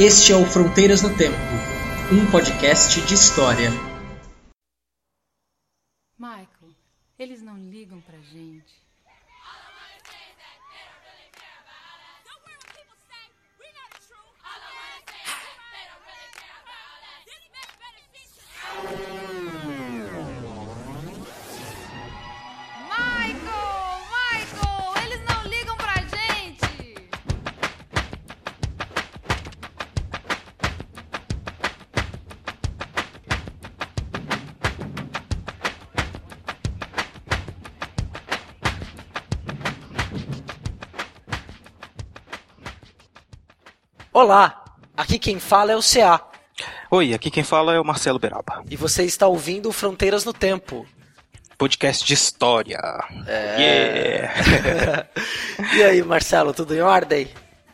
Este é o Fronteiras no Tempo, um podcast de história. Quem fala é o CA Oi, aqui quem fala é o Marcelo Beraba. e você está ouvindo Fronteiras no Tempo. Podcast de história. É. Yeah. E aí, Marcelo, tudo em ordem?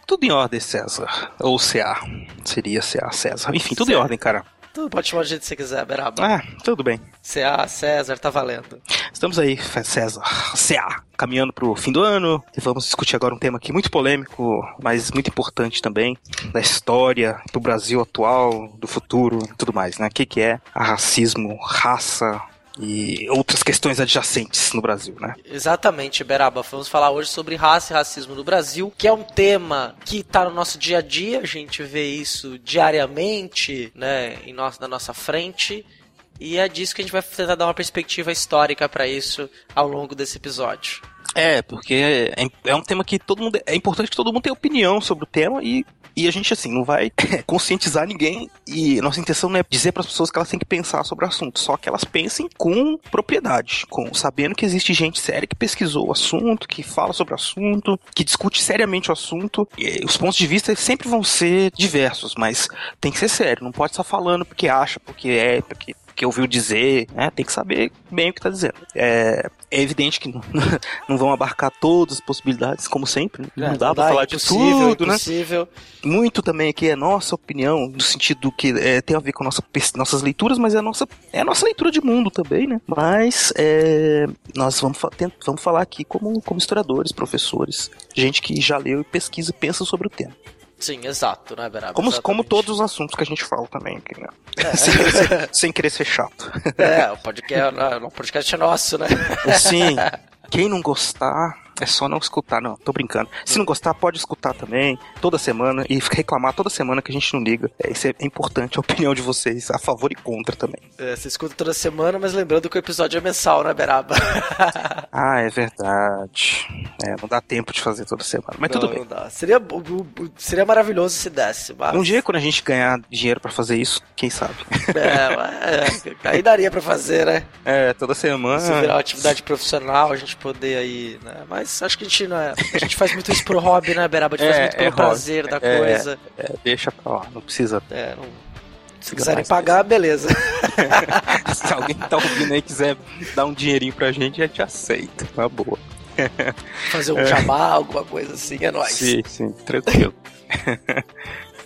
tudo em ordem, César. Ou CA. Seria CA, César. Enfim, tudo em Certo. ordem, cara. Tudo pode chamar do jeito que você quiser, Beraba. Ah, tudo bem. CA, César, tá valendo. Estamos aí, César. CA. Caminhando pro fim do ano. E vamos discutir agora um tema aqui muito polêmico, mas muito importante também. Da história, do Brasil atual, do futuro e tudo mais, né? O que, que é racismo, raça e outras questões adjacentes no Brasil, né? Exatamente, Beraba. Vamos falar hoje sobre raça e racismo no Brasil, que é um tema que tá no nosso dia a dia, a gente vê isso diariamente, né, em nosso, na nossa frente. E é disso que a gente vai tentar dar uma perspectiva histórica pra isso ao longo desse episódio. É, porque é, é um tema que todo mundo. É importante que todo mundo tenha opinião sobre o tema e. E a gente, assim, não vai conscientizar ninguém e nossa intenção não é dizer para as pessoas que elas têm que pensar sobre o assunto, só que elas pensem com propriedade, com sabendo que existe gente séria que pesquisou o assunto, que fala sobre o assunto, que discute seriamente o assunto. E os pontos de vista sempre vão ser diversos, mas tem que ser sério, não pode estar falando porque acha, porque é, porque que ouviu dizer, né? Tem que saber bem o que tá dizendo. É, é evidente que não, não vão abarcar todas as possibilidades, como sempre. né? Não, É, dá pra falar de impossível, tudo, né? impossível. Muito também aqui é nossa opinião, no sentido que é, tem a ver com nossa, nossas leituras, mas é a nossa, é a nossa leitura de mundo também, né? Mas é, nós vamos, vamos falar aqui como, como historiadores, professores, gente que já leu e pesquisa e pensa sobre o tema. Sim, exato, né, Beraba? Como, como todos os assuntos que a gente fala também aqui, né? sem, querer ser, sem querer ser chato. É, o podcast, o podcast é nosso, né? Sim. Quem não gostar, é só não escutar, não. Tô brincando. Se não gostar, pode escutar também, toda semana, e reclamar toda semana que a gente não liga. É, isso é importante, a opinião de vocês, a favor e contra também. É, você escuta toda semana, mas lembrando que o episódio é mensal, né, Beraba? Ah, é verdade. É, não dá tempo de fazer toda semana. Mas Não, tudo bem. Seria, seria maravilhoso se desse, mas... Um dia, quando a gente ganhar dinheiro pra fazer isso, quem sabe? É, mas, é, aí daria pra fazer, né? É, toda semana. Se virar uma atividade profissional, a gente poder aí, né? Mas acho que a gente não é. A gente faz muito isso pro hobby, né, Beraba? A gente É, faz muito pelo é hobby. prazer da É. coisa. É, deixa pra lá, não precisa. É, não- Se quiserem pagar, beleza. Se alguém tá ouvindo aí quiser dar um dinheirinho pra gente, a gente aceita. Uma boa. Fazer um jabá, alguma coisa assim, é nóis. Sim, sim, tranquilo.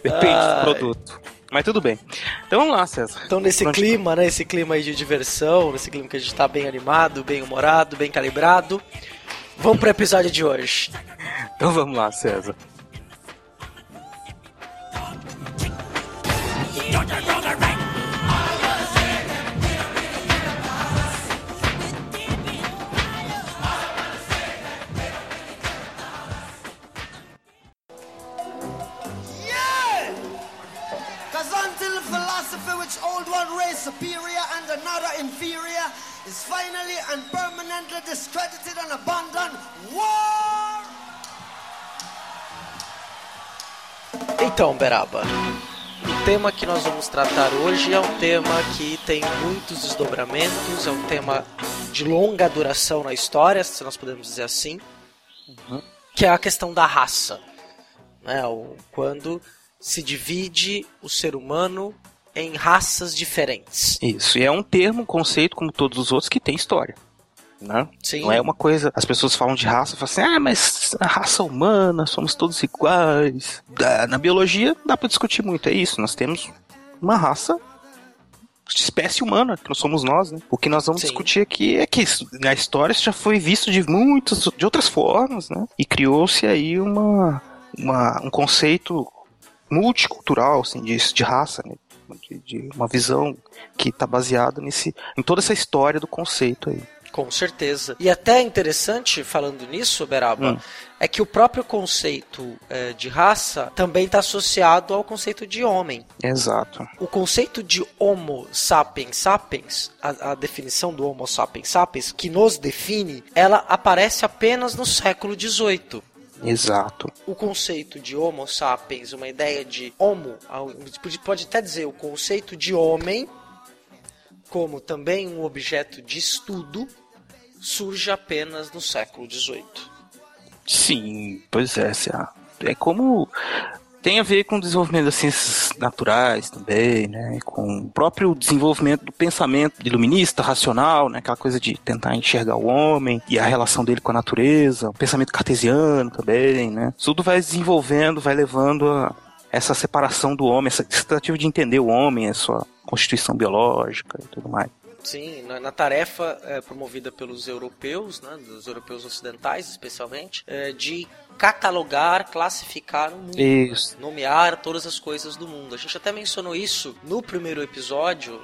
Depende Ai. do produto. Mas tudo bem. Então vamos lá, César. Então nesse Pronto. clima, né, esse clima aí de diversão, nesse clima que a gente tá bem animado, bem humorado, bem calibrado, vamos pro episódio de hoje. Então vamos lá, César. Philosophy which old one race superior and another inferior is finally and permanently discredited and abandoned, war! Então, Beraba, o tema que nós vamos tratar hoje é um tema que tem muitos desdobramentos, é um tema de longa duração na história, se nós podemos dizer assim, que é a questão da raça. Né? O, quando se divide o ser humano em raças diferentes. Isso. E é um termo, um conceito, como todos os outros, que tem história. Né? Sim. Não é uma coisa. As pessoas falam de raça e falam assim: ah, mas a raça humana, somos todos iguais. Na biologia, dá pra discutir muito. É isso. Nós temos uma raça espécie humana, que não somos nós, né? O que nós vamos Sim. discutir aqui é que na história isso já foi visto de muitas, de outras formas, né? E criou-se aí uma, uma, um conceito multicultural, assim, de, de raça, né? De, de uma visão que está baseada nesse, em toda essa história do conceito aí. Com certeza. E até interessante, falando nisso, Beraba, Hum. é que o próprio conceito eh, de raça também está associado ao conceito de homem. Exato. O conceito de Homo sapiens sapiens, a, a definição do Homo sapiens sapiens, que nos define, ela aparece apenas no século XVIII. Exato. O conceito de Homo sapiens, uma ideia de Homo, pode até dizer o conceito de homem, como também um objeto de estudo, surge apenas no século XVIII. Sim, pois é, é como tem a ver com o desenvolvimento das ciências naturais também, né? Com o próprio desenvolvimento do pensamento iluminista, racional, né? Aquela coisa de tentar enxergar o homem e a relação dele com a natureza, o pensamento cartesiano também, né? Tudo vai desenvolvendo, vai levando a essa separação do homem, essa tentativa de entender o homem, a sua constituição biológica e tudo mais. Sim, na, na tarefa é, promovida pelos europeus, né, dos europeus ocidentais especialmente, é, de catalogar, classificar o mundo, Isso. nomear todas as coisas do mundo. A gente até mencionou isso no primeiro episódio,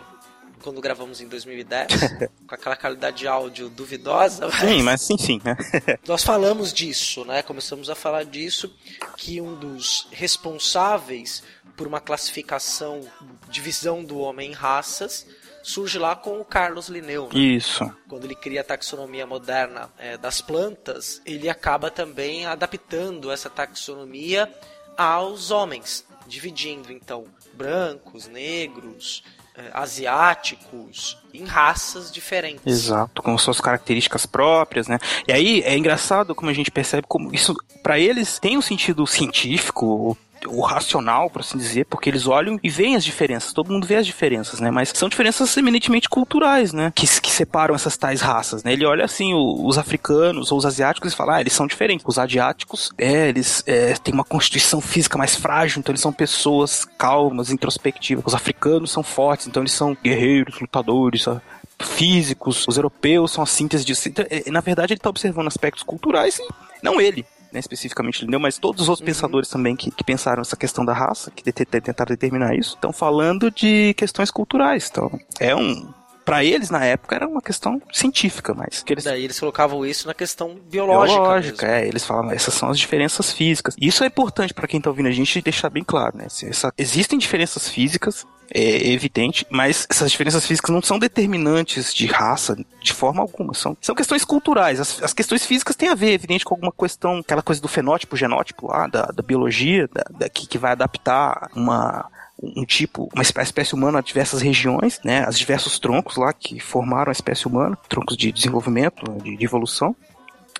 quando gravamos em 2010, com aquela qualidade de áudio duvidosa. Sim, mas enfim, né? Nós falamos disso, né? Começamos a falar disso, que um dos responsáveis por uma classificação, divisão do homem em raças, surge lá com o Carlos Linneu. né? Isso. Quando ele cria a taxonomia moderna eh, das plantas, ele acaba também adaptando essa taxonomia aos homens, dividindo então brancos, negros, eh, asiáticos em raças diferentes. Exato, com suas características próprias, né? E aí é engraçado como a gente percebe como isso, para eles, tem um sentido científico, o, racional, por assim dizer, porque eles olham e veem as diferenças, todo mundo vê as diferenças, né? Mas são diferenças eminentemente culturais, né? Que, que separam essas tais raças, né? Ele olha assim, o- os africanos ou os asiáticos e fala, ah, eles são diferentes. Os asiáticos, é, eles é, têm uma constituição física mais frágil, então eles são pessoas calmas, introspectivas. Os africanos são fortes, então eles são guerreiros, lutadores, sabe? físicos, os europeus são a síntese disso. Então, é, na verdade, ele está observando aspectos culturais e não ele. Né, especificamente Linneu, mas todos os outros pensadores também que, que pensaram essa questão da raça, que de- de- tentaram determinar isso, estão falando de questões culturais. Então, é um. Para eles, na época, era uma questão científica, mas que eles Daí eles colocavam isso na questão biológica. biológica, mesmo. é, eles falam, essas são as diferenças físicas. E isso é importante para quem tá ouvindo a gente deixar bem claro, né? Essa- existem diferenças físicas, é evidente, mas essas diferenças físicas não são determinantes de raça de forma alguma, são, são questões culturais. As, as questões físicas têm a ver, evidente, com alguma questão, aquela coisa do fenótipo, genótipo lá, da, da biologia, da, da- que, que vai adaptar uma um tipo, uma espé- espécie humana a diversas regiões, né, as diversos troncos lá que formaram a espécie humana, troncos de desenvolvimento, de, de evolução,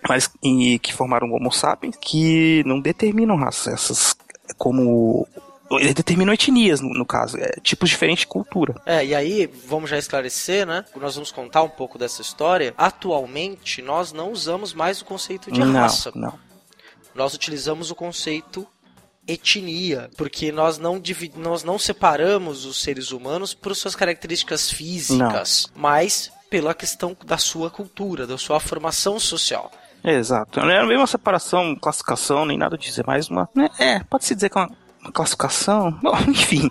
mas e, que formaram o Homo sapiens, que não determinam raça, essas como eles determinam etnias no, no caso, é, tipos diferentes de cultura. É, e aí, vamos já esclarecer, né? Nós vamos contar um pouco dessa história. Atualmente, nós não usamos mais o conceito de não, raça. não. Nós utilizamos o conceito etnia, porque nós não, nós não separamos os seres humanos por suas características físicas, mas pela questão da sua cultura, da sua formação social. Exato. Não é a mesma separação, classificação, nem nada disso. É mais uma. né, É, pode-se dizer que é uma, uma classificação. Bom, enfim.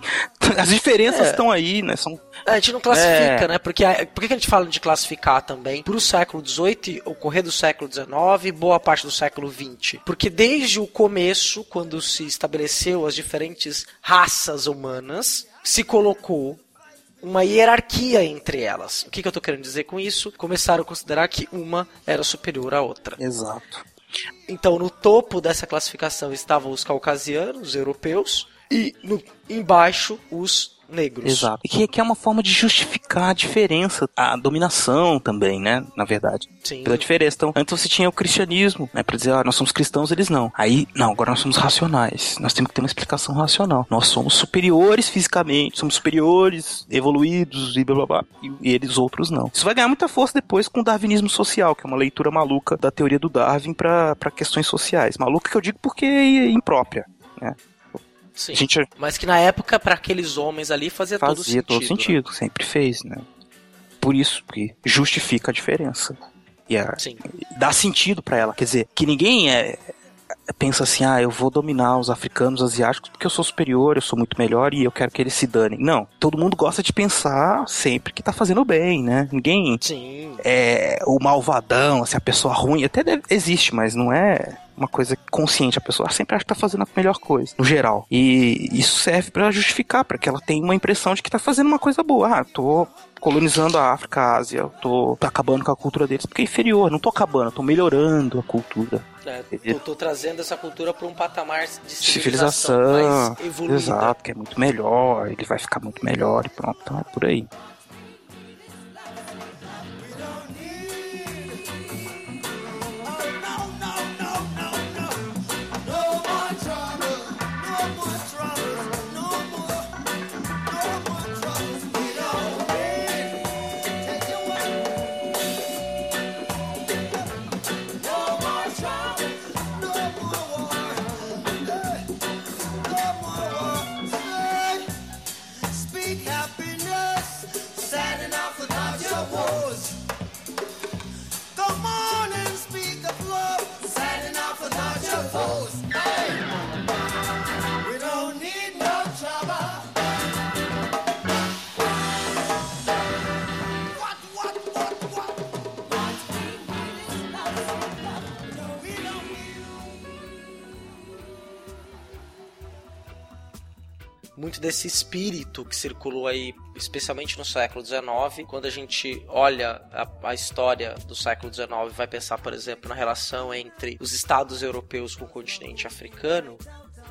As diferenças É. estão aí, né? São. A gente não classifica, É. né? Porque por que a gente fala de classificar também? Pro século XVIII, o correr do século XIX boa parte do século XX. Porque desde o começo, quando se estabeleceu as diferentes raças humanas, se colocou uma hierarquia entre elas. O que, que eu tô querendo dizer com isso? Começaram a considerar que uma era superior à outra. Exato. Então, no topo dessa classificação estavam os caucasianos, os europeus, e no, embaixo os negros. Exato. E que, que é uma forma de justificar a diferença, a dominação também, né? Na verdade. Sim. Pela diferença. Então, antes você tinha o cristianismo, né? Pra dizer, ah, nós somos cristãos, eles não. Aí, não, agora nós somos racionais. Nós temos que ter uma explicação racional. Nós somos superiores fisicamente, somos superiores, evoluídos e blá blá blá. E, e eles outros não. Isso vai ganhar muita força depois com o darwinismo social, que é uma leitura maluca da teoria do Darwin pra pra questões sociais. Maluca que eu digo porque é imprópria, né? Sim. Gente Mas que na época, para aqueles homens ali, fazia, todo fazia sentido. todo né? sentido, sempre fez, né? Por isso, que justifica a diferença. E a, Sim. dá sentido pra ela. Quer dizer, que ninguém é, pensa assim, ah, eu vou dominar os africanos, os asiáticos, porque eu sou superior, eu sou muito melhor e eu quero que eles se danem. Não. Todo mundo gosta de pensar sempre que tá fazendo bem, né? Ninguém Sim. é o malvadão, assim, a pessoa ruim. Até deve- existe, mas não é uma coisa consciente. A pessoa sempre acha que tá fazendo a melhor coisa, no geral. E isso serve pra justificar, pra que ela tenha uma impressão de que tá fazendo uma coisa boa. Ah, tô colonizando a África, a Ásia, eu tô, tô acabando com a cultura deles, porque é inferior, não tô acabando, tô melhorando a cultura. É, tô, tô trazendo essa cultura para um patamar de civilização, Civilização, mais evoluída. exato, que é muito melhor, ele vai ficar muito melhor e pronto, então é por aí. Muito desse espírito que circulou aí, especialmente no século XIX. Quando a gente olha a, a história do século XIX, vai pensar, por exemplo, na relação entre os estados europeus com o continente africano.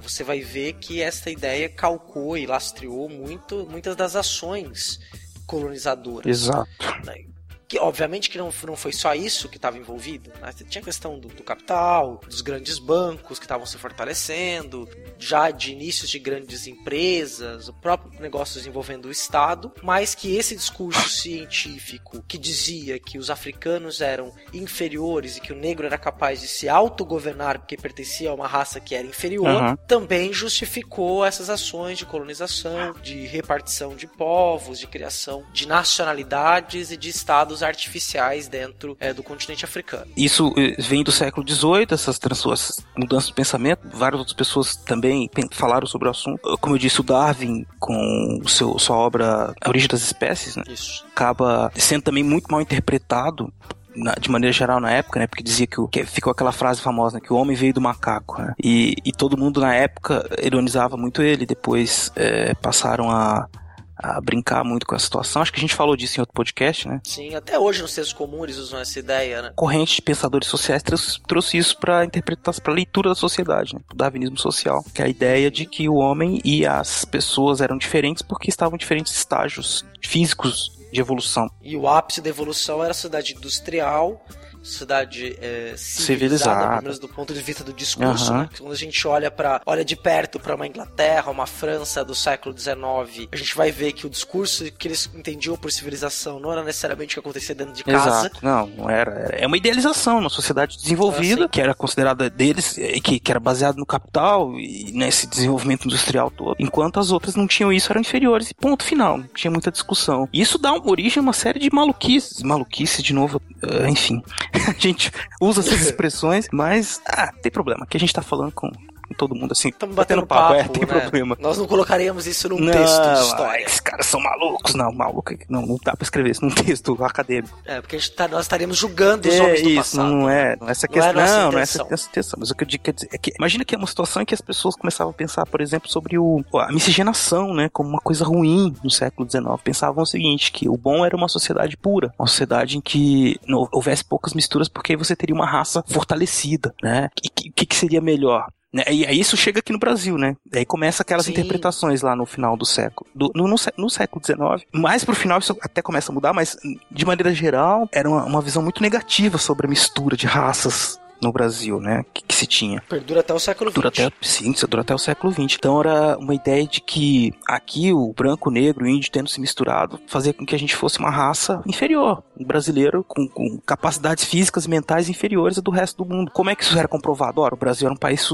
Você vai ver que essa ideia calcou e lastreou muito, muitas das ações colonizadoras. Exato. né? Que, obviamente que não, não foi só isso que estava envolvido. Né? Tinha a questão do, do capital, dos grandes bancos que estavam se fortalecendo, já de inícios de grandes empresas, o próprio negócios envolvendo o Estado, mas que esse discurso científico que dizia que os africanos eram inferiores e que o negro era capaz de se autogovernar porque pertencia a uma raça que era inferior, Aham. também justificou essas ações de colonização, de repartição de povos, de criação de nacionalidades e de estados artificiais dentro eh, do continente africano. Isso eh, vem do século XVIII, essas, essas mudanças de pensamento. Várias outras pessoas também falaram sobre o assunto. Como eu disse, o Darwin, com seu, sua obra A Origem das Espécies, né, Isso. acaba sendo também muito mal interpretado. na- de maneira geral na época, né? Porque dizia que, o, que ficou aquela frase famosa, né, que o homem veio do macaco, né? E, e todo mundo na época ironizava muito ele. Depois eh, passaram a, a brincar muito com a situação. Acho que a gente falou disso em outro podcast, né? Sim, até hoje no senso comum eles usam essa ideia, né? corrente de pensadores sociais trouxe, trouxe isso para interpretação, para leitura da sociedade, né? o darwinismo social, que é a ideia de que o homem e as pessoas eram diferentes porque estavam em diferentes estágios físicos de evolução. E o ápice da evolução era a cidade industrial, cidade eh, civilizada, Civilizada. pelo menos do ponto de vista do discurso. Aham. né? Quando a gente olha para olha de perto para uma Inglaterra, uma França do século XIX, a gente vai ver que o discurso que eles entendiam por civilização não era necessariamente o que acontecia dentro de casa. Exato. Não, não era, era- É uma idealização, uma sociedade desenvolvida, Ah, sim. que era considerada deles, que, que era baseada no capital e nesse desenvolvimento industrial todo, enquanto as outras não tinham isso, eram inferiores. E ponto final. Não tinha muita discussão. E isso dá origem a uma série de maluquices. Maluquice, de novo, eh, enfim. a gente usa essas expressões, mas, ah, tem problema. Que a gente tá falando com, com todo mundo assim. Estamos batendo papo, papo, é, tem né? problema. Nós não colocaríamos isso num não, texto de história. esses caras são malucos. Não, maluco. Não, não dá pra escrever isso num texto acadêmico. É, porque tá- nós estaríamos julgando os É homens do isso, passado. não é, não é essa Não é questão, não, não é essa essa intenção. Mas o que eu digo quer dizer é que imagina que é uma situação em que as pessoas começavam a pensar, por exemplo, sobre o, a miscigenação, né, como uma coisa ruim no século XIX. Pensavam o seguinte, que o bom era uma sociedade pura, uma sociedade em que não houvesse poucas misturas, porque aí você teria uma raça fortalecida, né? E que- o que, que seria melhor? Né, E aí isso chega aqui no Brasil, né? Aí começa aquelas Sim. interpretações lá no final do século. do- no, no no século XIX. Mais pro final isso até começa a mudar, mas de maneira geral era uma, uma visão muito negativa sobre a mistura de raças no Brasil, né? Que, que se tinha. Perdura até o século XX. Dura até, sim, isso dura até o século XX. Então era uma ideia de que aqui o branco, o negro, o índio tendo se misturado fazia com que a gente fosse uma raça inferior. Um brasileiro com, com capacidades físicas e mentais inferiores a do resto do mundo. Como é que isso era comprovado? Ora, o Brasil era um país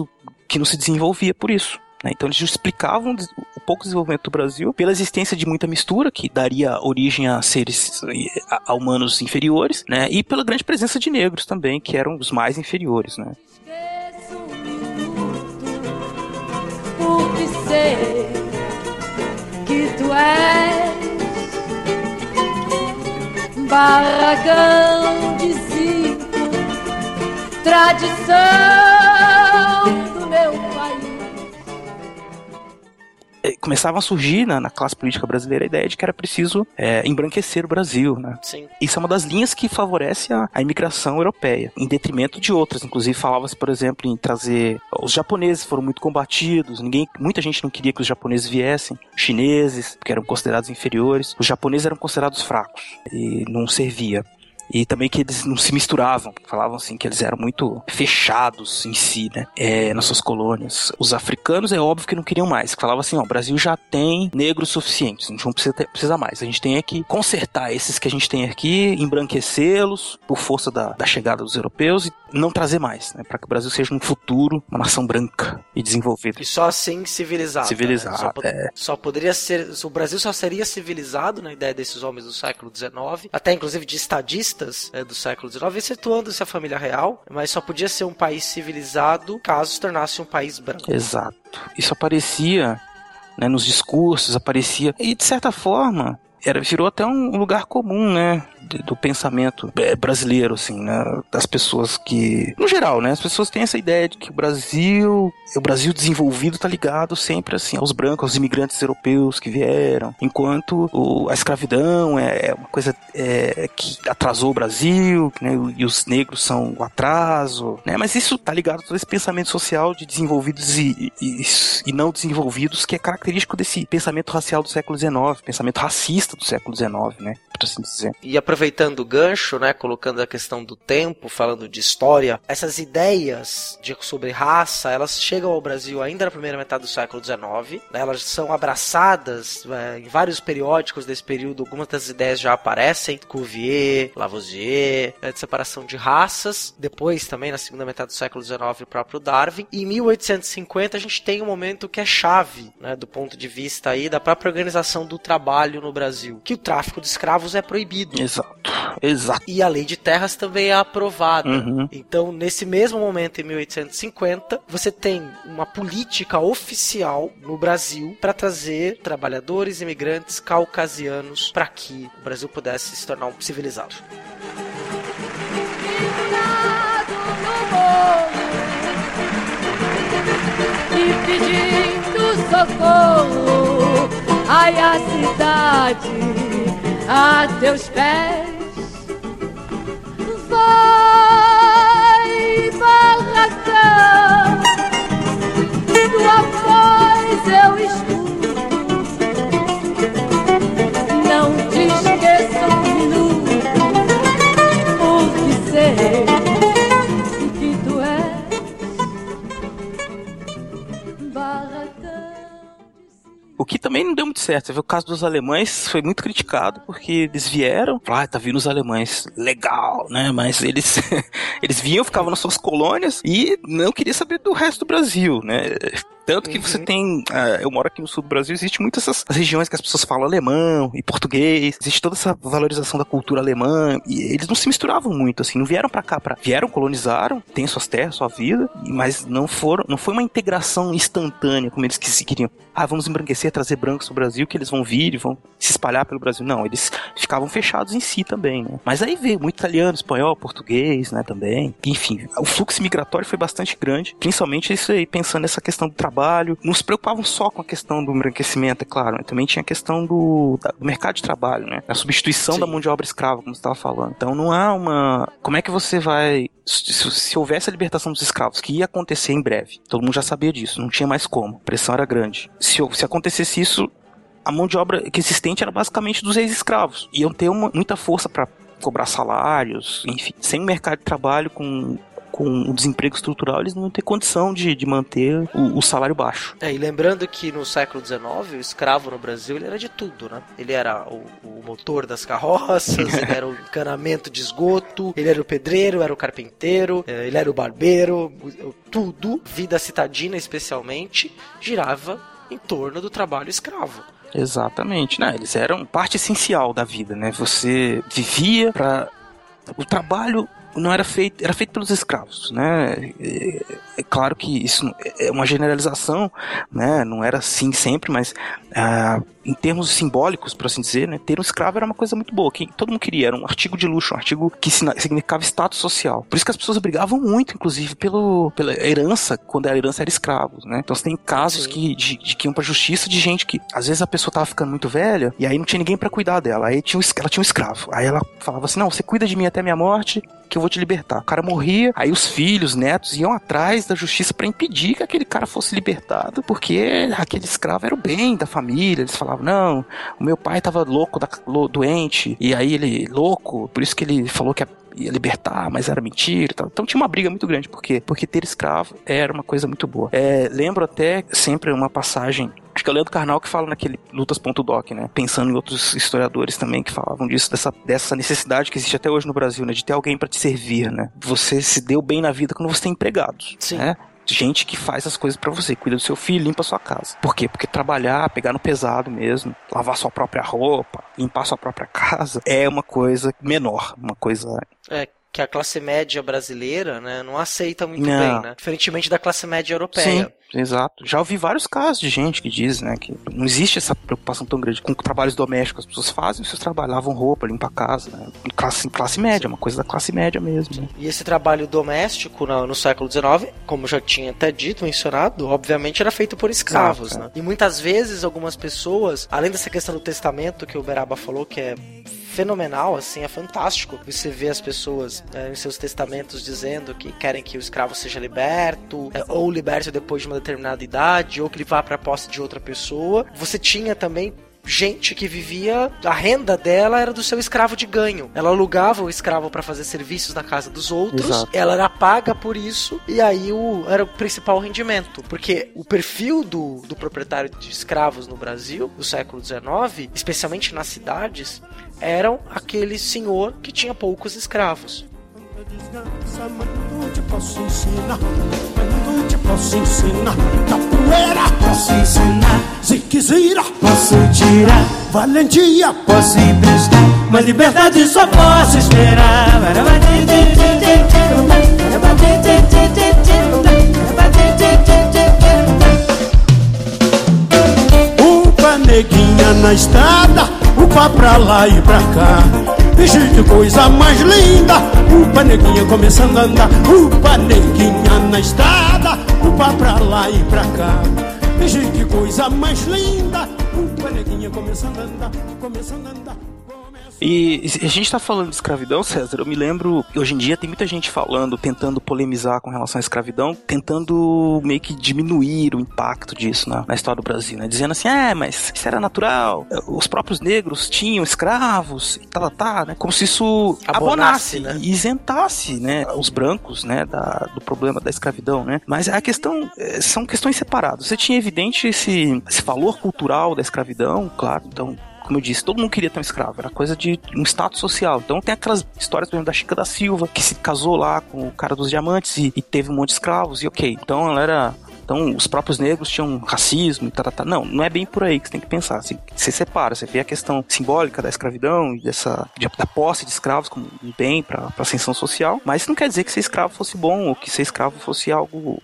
que não se desenvolvia por isso. Né? Então eles explicavam o pouco desenvolvimento do Brasil pela existência de muita mistura que daria origem a seres a, humanos inferiores, né? E pela grande presença de negros também, que eram os mais inferiores, né? Sei que tu és barragão de zinco, tradição Começava a surgir na, na classe política brasileira a ideia de que era preciso é, embranquecer o Brasil, né? Sim. Isso é uma das linhas que favorece a, a imigração europeia, em detrimento de outras. Inclusive, falava-se, por exemplo, em trazer. Os japoneses foram muito combatidos, ninguém, muita gente não queria que os japoneses viessem, os chineses, porque eram considerados inferiores. Os japoneses eram considerados fracos e não servia. E também que eles não se misturavam. Falavam assim que eles eram muito fechados em si, né? É, nas suas colônias. Os africanos é óbvio que não queriam mais. Que falavam assim, ó, o Brasil já tem negros suficientes. A gente não precisa, ter, precisa mais. A gente tem é que consertar esses que a gente tem aqui, embranquecê-los por força da, da chegada dos europeus e não trazer mais, né? Para que o Brasil seja no futuro uma nação branca e desenvolvida. E só assim civilizado. Civilizado, né? Só, po- é. só poderia ser. O Brasil só seria civilizado na ideia desses homens do século XIX, até inclusive de estadistas é, do século XIX, excetuando-se a família real, mas só podia ser um país civilizado caso se tornasse um país branco. Exato. Isso aparecia né, nos discursos, aparecia. E de certa forma, era, virou até um lugar comum, né? Do pensamento é, brasileiro, assim, né? Das pessoas que. No geral, né? As pessoas têm essa ideia de que o Brasil. O Brasil desenvolvido tá ligado sempre assim aos brancos, aos imigrantes europeus que vieram. Enquanto o- a escravidão é, é uma coisa é, que atrasou o Brasil, né? E os negros são o atraso, né? Mas isso tá ligado a todo esse pensamento social de desenvolvidos e, e, e não desenvolvidos que é característico desse pensamento racial do século XIX, pensamento racista do século XIX, né? Por assim dizer. E aproveitando o gancho, né, colocando a questão do tempo, falando de história, essas ideias de, sobre raça, elas chegam ao Brasil ainda na primeira metade do século XIX, né, elas são abraçadas é, em vários periódicos desse período, algumas das ideias já aparecem, Cuvier, Lavoisier, é, de separação de raças, depois também na segunda metade do século XIX o próprio Darwin, e em 1850 a gente tem um momento que é chave, né, do ponto de vista aí da própria organização do trabalho no Brasil, que o tráfico de escravos é proibido. Exato. Exato. E a lei de terras também é aprovada. Uhum. Então, nesse mesmo momento, em 1850, você tem uma política oficial no Brasil para trazer trabalhadores imigrantes caucasianos para que o Brasil pudesse se tornar um civilizado. e pedindo socorro. Ai, a cidade a teus pés vai, barracão. Tua voz eu escuto. Não te esqueça um minuto porque sei que tu és barracão. O que também não deu certo. Você vê o caso dos alemães foi muito criticado porque eles vieram, ah, tá vindo os alemães, legal, né? Mas eles eles vinham, ficavam nas suas colônias e não queria saber do resto do Brasil, né? Tanto que você tem. ah, eu moro aqui no sul do Brasil, existe muitas essas regiões que as pessoas falam alemão e português, existe toda essa valorização da cultura alemã, e eles não se misturavam muito, assim, não vieram pra cá, pra, vieram, colonizaram, têm suas terras, sua vida, mas não foram, não foi uma integração instantânea como eles que se queriam. Ah, vamos embranquecer, trazer brancos pro Brasil, que eles vão vir e vão se espalhar pelo Brasil. Não, eles ficavam fechados em si também, né? Mas aí veio muito italiano, espanhol, português, né, também. Enfim, o fluxo migratório foi bastante grande, principalmente isso aí, pensando nessa questão do trabalho. Não se preocupavam só com a questão do embranquecimento, é claro, né? também tinha a questão do, da- do mercado de trabalho, né? A substituição da mão de obra escrava, como você estava falando. Então não há uma. Como é que você vai. Se, se- se houvesse a libertação dos escravos, que ia acontecer em breve, todo mundo já sabia disso, não tinha mais como, a pressão era grande. Se, se acontecesse isso, a mão de obra que existente era basicamente dos ex-escravos. Iam ter uma, muita força para cobrar salários, enfim. Sem um mercado de trabalho com com o desemprego estrutural, eles não iam ter condição de, de manter o, o salário baixo. É, e lembrando que no século XIX, o escravo no Brasil ele era de tudo, né? Ele era o, o motor das carroças, ele era o encanamento de esgoto, ele era o pedreiro, era o carpinteiro, eh, ele era o barbeiro, tudo, vida citadina especialmente, girava em torno do trabalho escravo. Exatamente, né? Eles eram parte essencial da vida, né? Você vivia para o trabalho não era feito, era feito pelos escravos, né? É, claro que isso é uma generalização, né? Não era assim sempre, mas ah, em termos simbólicos, por assim dizer, né? Ter um escravo era uma coisa muito boa, que todo mundo queria, era um artigo de luxo, um artigo que significava status social. Por isso que as pessoas brigavam muito, inclusive, pelo, pela herança, quando a herança era escravos, né? Então você tem casos Sim. que, de, de que iam pra justiça de gente que, às vezes, a pessoa tava ficando muito velha e aí não tinha ninguém pra cuidar dela. Aí tinha ela tinha um escravo. Aí ela falava assim: não, você cuida de mim até minha morte, que eu vou te libertar. O cara morria, aí os filhos, netos iam atrás da justiça pra impedir que aquele cara fosse libertado, porque aquele escravo era o bem da família. Eles falavam: não, o meu pai tava louco, da, doente, e aí ele, louco, por isso que ele falou que ia libertar, mas era mentira e tal. Então tinha uma briga muito grande. Por quê? Porque ter escravo era uma coisa muito boa. É, lembro até sempre uma passagem. Acho que é o Leandro Carnal que fala naquele Lutas.doc, né? Pensando em outros historiadores também que falavam disso, dessa, dessa necessidade que existe até hoje no Brasil, né? De ter alguém pra te servir, né? Você se deu bem na vida quando você tem empregados. Sim. Né? Gente que faz as coisas pra você, cuida do seu filho, limpa a sua casa. Por quê? Porque trabalhar, pegar no pesado mesmo, lavar sua própria roupa, limpar sua própria casa, é uma coisa menor, uma coisa É, que a classe média brasileira, né, não aceita muito Não. bem, né? Diferentemente da classe média europeia. Sim, exato. Já ouvi vários casos de gente que diz, né, que não existe essa preocupação tão grande com trabalhos domésticos. As pessoas fazem trabalhos, lavam roupa, limpam a casa, né? Classe, classe média, uma coisa da classe média mesmo. Né? E esse trabalho doméstico no, no século XIX, como já tinha até dito, mencionado, obviamente era feito por escravos, Exato, né? E muitas vezes algumas pessoas, além dessa questão do testamento que o Beraba falou, que é fenomenal, assim, é fantástico. Você vê as pessoas é, em seus testamentos dizendo que querem que o escravo seja liberto, é, ou liberto depois de uma determinada idade, ou que ele vá para a posse de outra pessoa. Você tinha também gente que vivia, a renda dela era do seu escravo de ganho. Ela alugava o escravo para fazer serviços na casa dos outros, Exato. ela era paga por isso, e aí o, era o principal rendimento. Porque o perfil do, do proprietário de escravos no Brasil, do século XIX, especialmente nas cidades, eram aquele senhor que tinha poucos escravos. Desgraça, mas não te posso ensinar. Mas não te posso ensinar. Capoeira, posso ensinar. Ziquezira, posso tirar. Valentia, posso emprestar. Mas liberdade só posso esperar. Upa, neguinha na estrada, upa pra lá e pra cá. Veja que coisa mais linda, upa, neguinha começando a andar. Upa, neguinha na estrada, upa pra lá e pra cá. Veja que coisa mais linda, upa, neguinha começando a andar, começando a andar. E a gente tá falando de escravidão, César. Eu me lembro, hoje em dia tem muita gente falando, tentando polemizar com relação à escravidão, tentando meio que diminuir o impacto disso na, na história do Brasil, né? Dizendo assim, é, mas isso era natural, os próprios negros tinham escravos e tal, tá, né? Como se isso Abonasse, abonasse né? e isentasse, né, os brancos, né, da, do problema da escravidão, né? Mas a questão eh, são questões separadas. Você tinha evidente esse, esse valor cultural da escravidão, claro, então como eu disse, todo mundo queria ter um escravo, era coisa de um status social. Então tem aquelas histórias, por exemplo, da Chica da Silva, que se casou lá com o cara dos diamantes e, e teve um monte de escravos, e ok. Então ela era. Então os próprios negros tinham racismo e tal, tal, tal. Não, não é bem por aí que você tem que pensar. Você, você separa, você vê a questão simbólica da escravidão e dessa, de- da posse de escravos como um bem para ascensão social, mas isso não quer dizer que ser escravo fosse bom ou que ser escravo fosse algo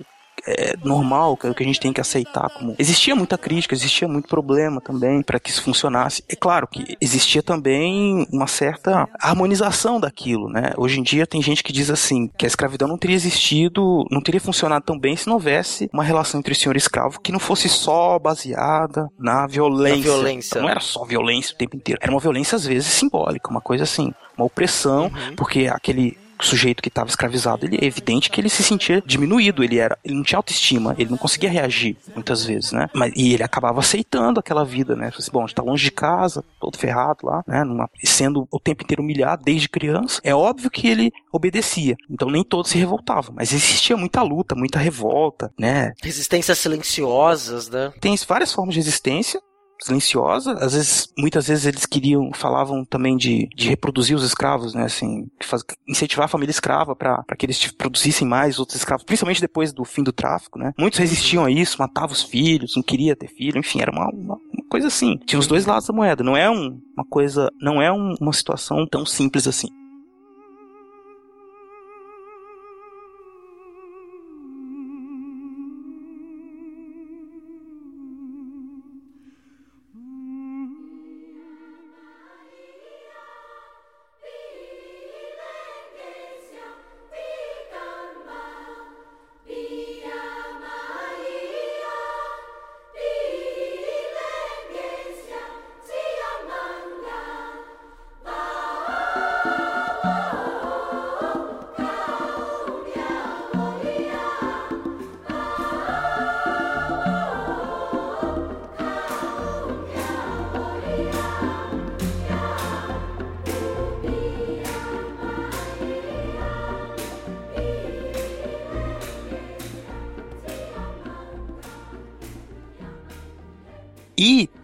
é, normal, que é o que a gente tem que aceitar como. Existia muita crítica, existia muito problema também para que isso funcionasse. É claro que existia também uma certa harmonização daquilo, né? Hoje em dia tem gente que diz assim que a escravidão não teria existido, não teria funcionado tão bem se não houvesse uma relação entre senhor e escravo que não fosse só baseada na violência. Na violência. Não era só violência o tempo inteiro, era uma violência às vezes simbólica, uma coisa assim, uma opressão, porque aquele sujeito que estava escravizado, ele é evidente que ele se sentia diminuído, ele era, ele não tinha autoestima, ele não conseguia reagir muitas vezes, né? Mas e ele acabava aceitando aquela vida, né? Assim, bom, a gente tá longe de casa, todo ferrado lá, né? Numa, sendo o tempo inteiro humilhado desde criança. É óbvio que ele obedecia. Então nem todos se revoltavam, mas existia muita luta, muita revolta, né? Resistências silenciosas, né? Tem várias formas de resistência silenciosa. Às vezes, muitas vezes eles queriam, falavam também de, de reproduzir os escravos, né? Assim, faz, incentivar a família escrava para que eles produzissem mais outros escravos, principalmente depois do fim do tráfico, né? Muitos resistiam a isso, matavam os filhos, não queria ter filho, enfim, era uma, uma, uma coisa assim. Tinha os dois lados da moeda. Não é um, uma coisa, não é um, uma situação tão simples assim.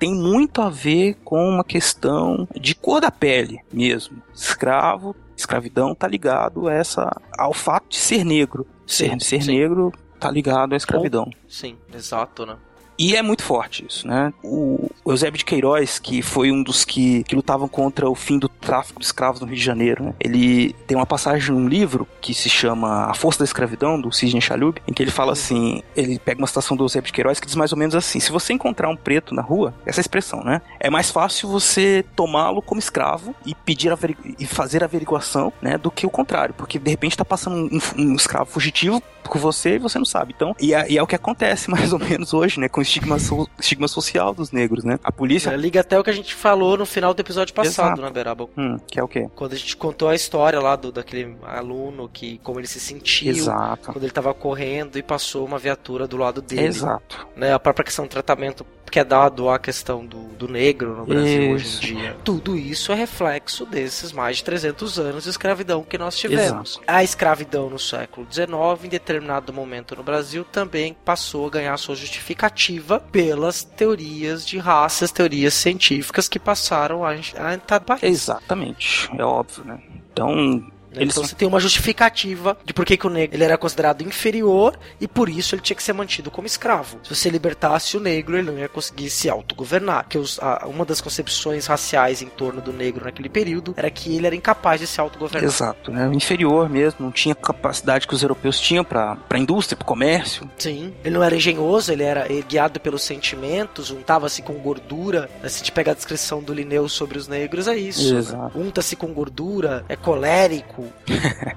Tem muito a ver com uma questão de cor da pele mesmo. Escravo, escravidão tá ligado a essa, ao fato de ser negro. Ser, Sim, ser sim. negro tá ligado à escravidão. Sim, exato, né? E é muito forte isso, né? O Eusébio de Queiroz, que foi um dos que, que lutavam contra o fim do tráfico de escravos no Rio de Janeiro, né? ele tem uma passagem num livro que se chama A Força da Escravidão, do Sidney Chalub, em que ele fala assim, ele pega uma citação do Eusébio de Queiroz que diz mais ou menos assim, se você encontrar um preto na rua, essa expressão, né? É mais fácil você tomá-lo como escravo e pedir e fazer averiguação, né? Do que o contrário, porque de repente tá passando um, um escravo fugitivo por você e você não sabe. Então, e é, e é o que acontece mais ou menos hoje, né? Com estigma, so- estigma social dos negros, né? A polícia. É, liga até o que a gente falou no final do episódio passado, Exato. né, Beraba? Hum, que é o quê? Quando a gente contou a história lá do, daquele aluno que como ele se sentiu Exato. quando ele tava correndo e passou uma viatura do lado dele. Exato. Né, a própria questão do tratamento que é dado à questão do, do negro no Brasil Isso. hoje em dia. Tudo isso é reflexo desses mais de 300 anos de escravidão que nós tivemos. Exato. A escravidão no século XIX, em determinado momento no Brasil, também passou a ganhar sua justificativa pelas teorias de raças, teorias científicas que passaram a, a. Exatamente. É óbvio, né? Então, Eles então são- você tem uma justificativa de por que, que o negro ele era considerado inferior e por isso ele tinha que ser mantido como escravo. Se você libertasse o negro, ele não ia conseguir se autogovernar. Que os- a- uma das concepções raciais em torno do negro naquele período era que ele era incapaz de se autogovernar. Exato, né? Inferior mesmo, não tinha capacidade que os europeus tinham para a indústria, para comércio. Sim. Ele não era engenhoso, ele era guiado pelos sentimentos, untava-se com gordura. Se a gente pegar a descrição do Linneu sobre os negros, é isso. Exato. Unta-se com gordura, é colérico.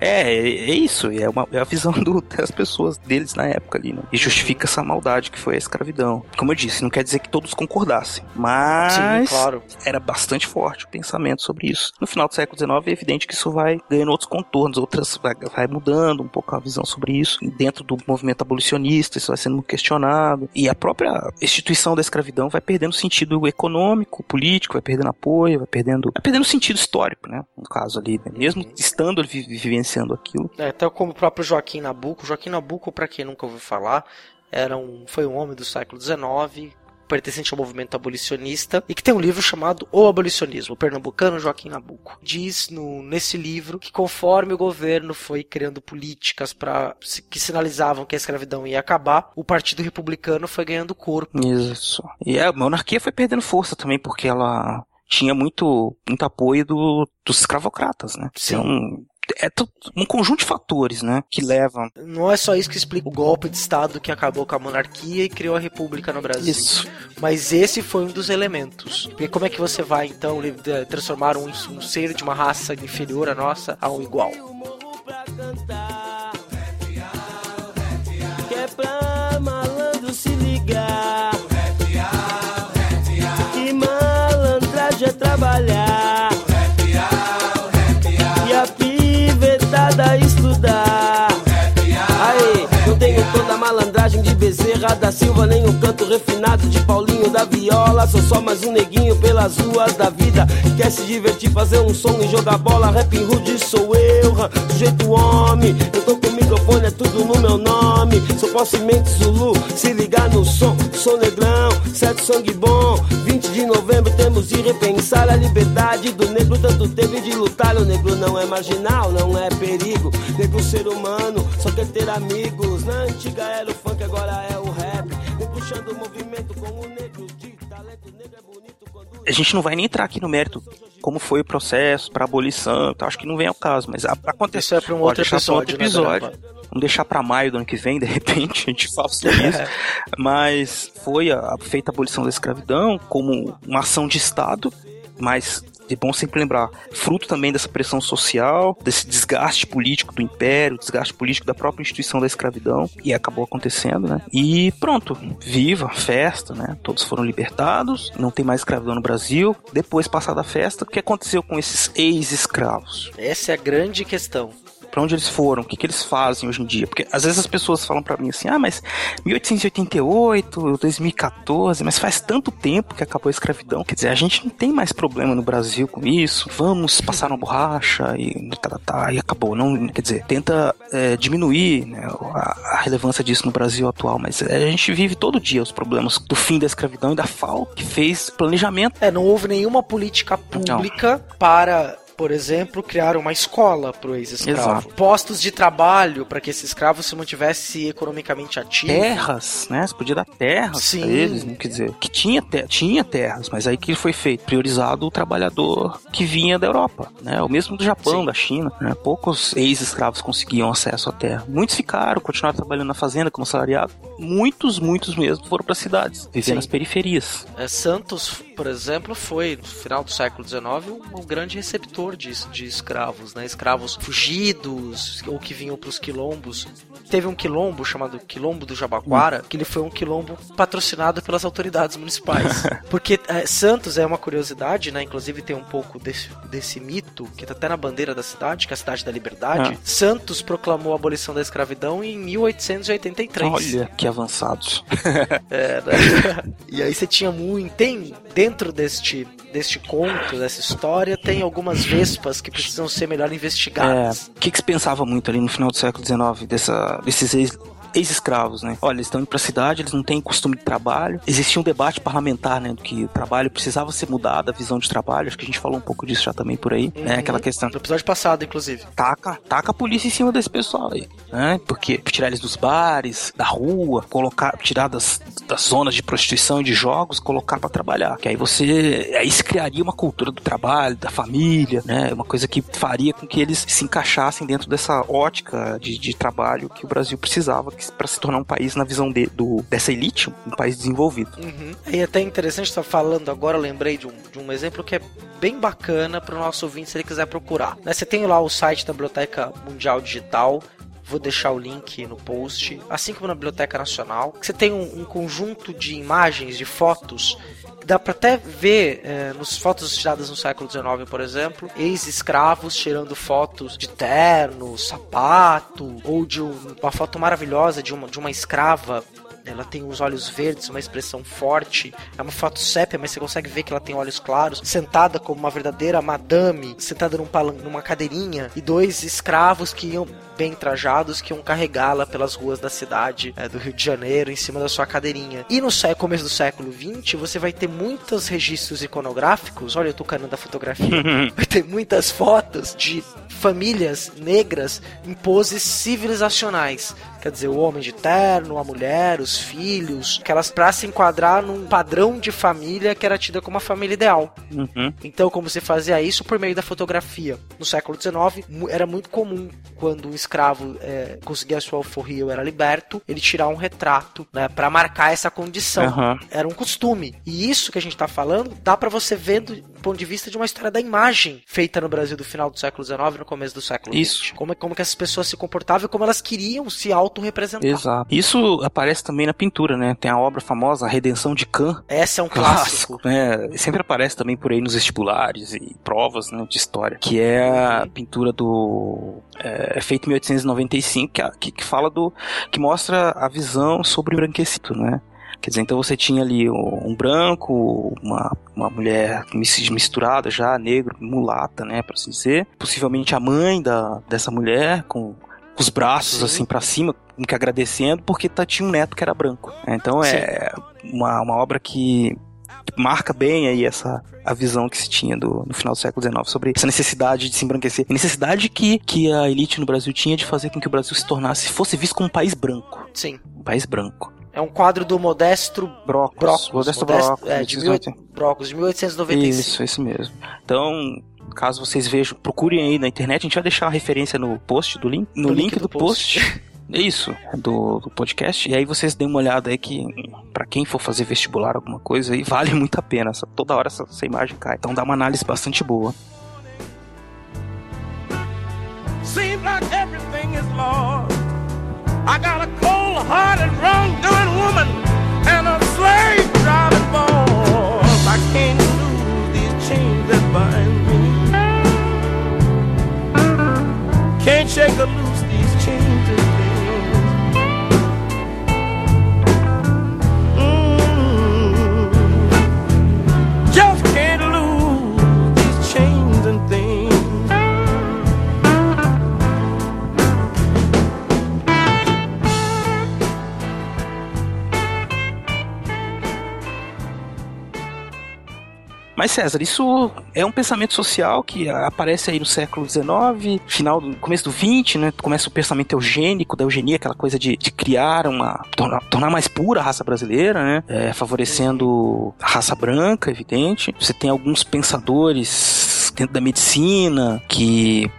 É, é, é isso, é, uma, é a visão do- das pessoas deles na época ali, né? E justifica essa maldade que foi a escravidão. Como eu disse, não quer dizer que todos concordassem, mas Sim, claro. era bastante forte o pensamento sobre isso. No final do século XIX é evidente que isso vai ganhando outros contornos, outras vai, vai mudando um pouco a visão sobre isso. Dentro do movimento abolicionista, isso vai sendo questionado. E a própria instituição da escravidão vai perdendo sentido econômico, político, vai perdendo apoio, vai perdendo, vai perdendo sentido histórico, né? No caso ali, né? mesmo estando ali vi- vivenciando aquilo. É, até como o próprio Joaquim Nabuco. Joaquim Nabuco, para quem nunca ouviu falar, era um, foi um homem do século XIX, pertencente ao movimento abolicionista, e que tem um livro chamado O Abolicionismo, o pernambucano Joaquim Nabuco. Diz no, nesse livro que conforme o governo foi criando políticas para que sinalizavam que a escravidão ia acabar, o Partido Republicano foi ganhando corpo. Isso. E a monarquia foi perdendo força também, porque ela tinha muito, muito apoio do, dos escravocratas, né? Sim. Então, é um conjunto de fatores, né? Que levam. Não é só isso que explica o golpe de Estado que acabou com a monarquia e criou a república no Brasil. Isso. Mas esse foi um dos elementos. Porque como é que você vai, então, de- transformar um, um ser de uma raça inferior à nossa a um igual? Que linguagem de Bezerra da Silva, nem o canto refinado de Paulinho da Viola. Sou só mais um neguinho pelas ruas da vida. Quer se divertir, fazer um som e jogar bola. Rap rude sou eu, sujeito homem. Eu tô com o microfone, é tudo no meu nome. Sou possemente Zulu, se ligar no som. Sou negrão, certo sangue bom. 20 de novembro temos de repensar a liberdade do negro. Tanto teve de lutar. O negro não é marginal, não é perigo. Negro ser humano, só quer ter amigos. Na antiga era o funk, agora é o rap. Vem puxando o movimento com o negro de talento. Negro é bonito quando. A gente não vai nem entrar aqui no mérito como foi o processo para abolição, então acho que não vem ao caso, mas aconteceu. Isso é pra um outro episódio, outro né, episódio. Vamos deixar para maio do ano que vem, de repente, a gente fala sobre isso. Mas foi a, a feita a abolição da escravidão como uma ação de Estado, mas é bom sempre lembrar, fruto também dessa pressão social, desse desgaste político do império, desgaste político da própria instituição da escravidão, e acabou acontecendo, né? E pronto, viva, festa, né? Todos foram libertados, não tem mais escravidão no Brasil. Depois, passada a festa, o que aconteceu com esses ex-escravos? Essa é a grande questão. Pra onde eles foram? O que, que eles fazem hoje em dia? Porque às vezes as pessoas falam pra mim assim: ah, mas 1888, 2014, mas faz tanto tempo que acabou a escravidão. Quer dizer, a gente não tem mais problema no Brasil com isso. Vamos passar uma borracha e tá, tá, tá, e acabou. Não, quer dizer, tenta é, diminuir né, a, a relevância disso no Brasil atual, mas é, a gente vive todo dia os problemas do fim da escravidão e da FAO que fez planejamento. É, não houve nenhuma política pública para, por exemplo, criar uma escola para o ex-escravo. Postos de trabalho para que esse escravo se mantivesse economicamente ativo. terras, né? Você podia dar terras Sim. pra eles, né? quer dizer, que tinha, te- tinha terras, mas aí que foi feito? Priorizado o trabalhador que vinha da Europa, né? O mesmo do Japão, Sim. da China, né? Poucos ex-escravos conseguiam acesso à terra. Muitos ficaram, continuaram trabalhando na fazenda como salariado. Muitos, muitos mesmo foram para cidades, viver Sim. nas periferias. É, Santos, por exemplo, foi, no final do século XIX, um, um grande receptor de, de escravos, né? Escravos fugidos ou que vinham para os quilombos. Teve um quilombo chamado Quilombo do Jabaquara, que ele foi um quilombo patrocinado pelas autoridades municipais. Porque é, Santos é uma curiosidade, né? Inclusive tem um pouco desse, desse mito, que tá até na bandeira da cidade, que é a cidade da liberdade. Ah. Santos proclamou a abolição da escravidão em 1883. Olha que avançados. É, né? e aí você tinha muito. Tem dentro deste, deste conto, dessa história, tem algumas vespas que precisam ser melhor É, investigadas. o que, que se pensava muito ali no final do século XIX dessa, desses ex-escravos, né? Olha, eles estão indo pra cidade, eles não têm costume de trabalho. Existia um debate parlamentar, né? Do que o trabalho precisava ser mudado, a visão de trabalho. Acho que a gente falou um pouco disso já também por aí, né? Uhum. Aquela questão. No episódio passado, inclusive. Taca, taca a polícia em cima desse pessoal aí, né? Porque tirar eles dos bares, da rua, colocar, tirar das, das zonas de prostituição e de jogos, colocar pra trabalhar. Que aí você, aí se criaria uma cultura do trabalho, da família, né? Uma coisa que faria com que eles se encaixassem dentro dessa ótica de, de trabalho que o Brasil precisava para se tornar um país na visão de, do, dessa elite, um país desenvolvido. Uhum. E até interessante estar falando agora, lembrei de um, de um exemplo que é bem bacana para o nosso ouvinte se ele quiser procurar. Né, Você tem lá o site da Biblioteca Mundial Digital. Vou deixar o link no post, assim como na Biblioteca Nacional. Você tem um, um conjunto de imagens, de fotos dá pra até ver é, nos fotos tiradas no século XIX, por exemplo, ex-escravos tirando fotos de terno, sapato, ou de um- uma foto maravilhosa de uma, de uma escrava. Ela tem os olhos verdes, uma expressão forte. É uma foto sépia, mas você consegue ver que ela tem olhos claros. Sentada como uma verdadeira madame, sentada num numa cadeirinha. E dois escravos que iam bem trajados, que iam carregá-la pelas ruas da cidade é, do Rio de Janeiro, em cima da sua cadeirinha. E no começo do século XX, você vai ter muitos registros iconográficos. Olha, eu tô canando a fotografia. vai ter muitas fotos de famílias negras em poses civilizacionais. Quer dizer, o homem de terno, a mulher, os filhos, que elas pra se enquadrar num padrão de família que era tida como a família ideal. Uhum. Então, como se fazia isso por meio da fotografia? No século XIX, era muito comum quando um escravo é, conseguia a sua alforria ou era liberto, ele tirar um retrato, né, para marcar essa condição. Aham. Era um costume. E isso que a gente tá falando, dá pra você ver do- ponto de vista de uma história da imagem feita no Brasil do final do século XIX e no começo do século Isso. XX. Como, como que essas pessoas se comportavam e como elas queriam se autorrepresentar. Exato. Isso aparece também na pintura, né? Tem a obra famosa, A Redenção de Can. Essa é um clássico. né? Sempre aparece também por aí nos vestibulares e provas né, de história. Que é a pintura do. É, é feita em 1895, que, é- que, que fala do. que mostra a visão sobre o embranquecido, né? Quer dizer, então você tinha ali um branco, uma, uma mulher mis- misturada já, negro, mulata, né, para assim dizer. Possivelmente a mãe da, dessa mulher, com os braços Sim. assim para cima, que agradecendo, porque tá, tinha um neto que era branco. Então é uma, uma obra que marca bem aí essa a visão que se tinha do, no final do século XIX sobre essa necessidade de se embranquecer. A necessidade que, que a elite no Brasil tinha de fazer com que o Brasil se tornasse, fosse visto como um país branco. Sim. Um país branco. É um quadro do Modestro Brocos. Brocos. Modesto Modesto- Brocos. é, de 1890. 18 Brocos, de 1895. Isso, isso mesmo. Então, caso vocês vejam, procurem aí na internet, a gente vai deixar a referência no post do link, no, link, do, post. É Isso, do, do podcast. E aí vocês dêem uma olhada aí que, pra quem for fazer vestibular alguma coisa aí, vale muito a pena. Essa- toda hora essa, essa imagem cai. Então dá uma análise bastante boa. A a shake or loose Mas César, isso é um pensamento social que aparece aí no século XIX, final do começo do XX, né? Começa o pensamento eugênico da eugenia, aquela coisa de, de criar uma tornar, tornar mais pura a raça brasileira, né? É, favorecendo a raça branca, evidente. Você tem alguns pensadores dentro da medicina que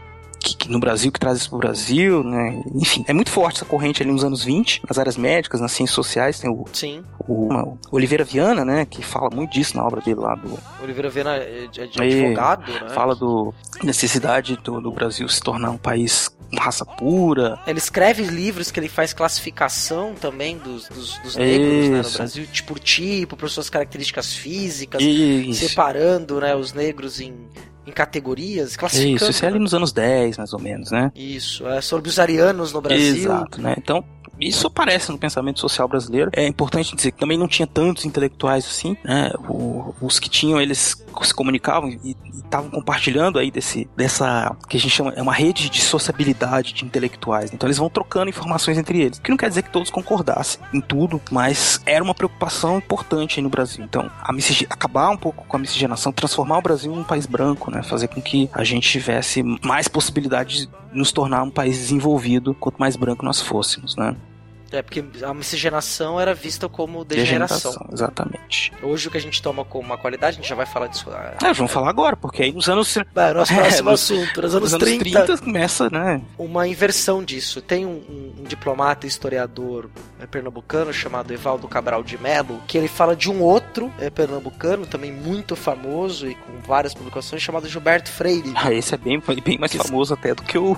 que, que no Brasil, que traz isso pro Brasil, né? Enfim, é muito forte essa corrente ali nos anos 20, nas áreas médicas, nas ciências sociais, tem o, Sim. o, o Oliveira Viana, né? Que fala muito disso na obra dele lá do, Oliveira Viana é de, é Aí, advogado, né? fala do necessidade do, do Brasil se tornar um país raça pura. Ele escreve livros que ele faz classificação também dos, dos, dos negros né, no. Brasil, tipo por tipo, por suas características físicas, Isso. separando né, os negros em, em categorias, classificando. Isso, isso é ali nos anos 10, mais ou menos, né? Isso, é sobre os arianos no Brasil. Exato, né? Então, isso aparece no pensamento social brasileiro. É importante dizer que também não tinha tantos intelectuais assim, né? O- os que tinham, eles se comunicavam e estavam compartilhando aí desse, dessa, que a gente chama, é uma rede de sociabilidade de intelectuais. Então eles vão trocando informações entre eles. Que não quer dizer que todos concordassem em tudo, mas era uma preocupação importante aí no Brasil. Então, a acabar um pouco com a miscigenação, transformar o Brasil em um país branco, né? Fazer com que a gente tivesse mais possibilidade de nos tornar um país desenvolvido quanto mais branco nós fôssemos, né? É, porque a miscigenação era vista como degeneração. Degeneração, exatamente. Hoje o que a gente toma como uma qualidade, a gente já vai falar disso. ah, É, vamos falar agora, porque aí nos anos, Vai, nosso É, próximo nos- assunto. Nos anos, nos anos 30, 30 começa, né? uma inversão disso. Tem um, um- um diplomata e historiador é, pernambucano chamado Evaldo Cabral de Mello, que ele fala de um outro é, pernambucano, também muito famoso e com várias publicações, chamado Gilberto Freire. Ah, esse é bem, bem mais Que- famoso até do que o.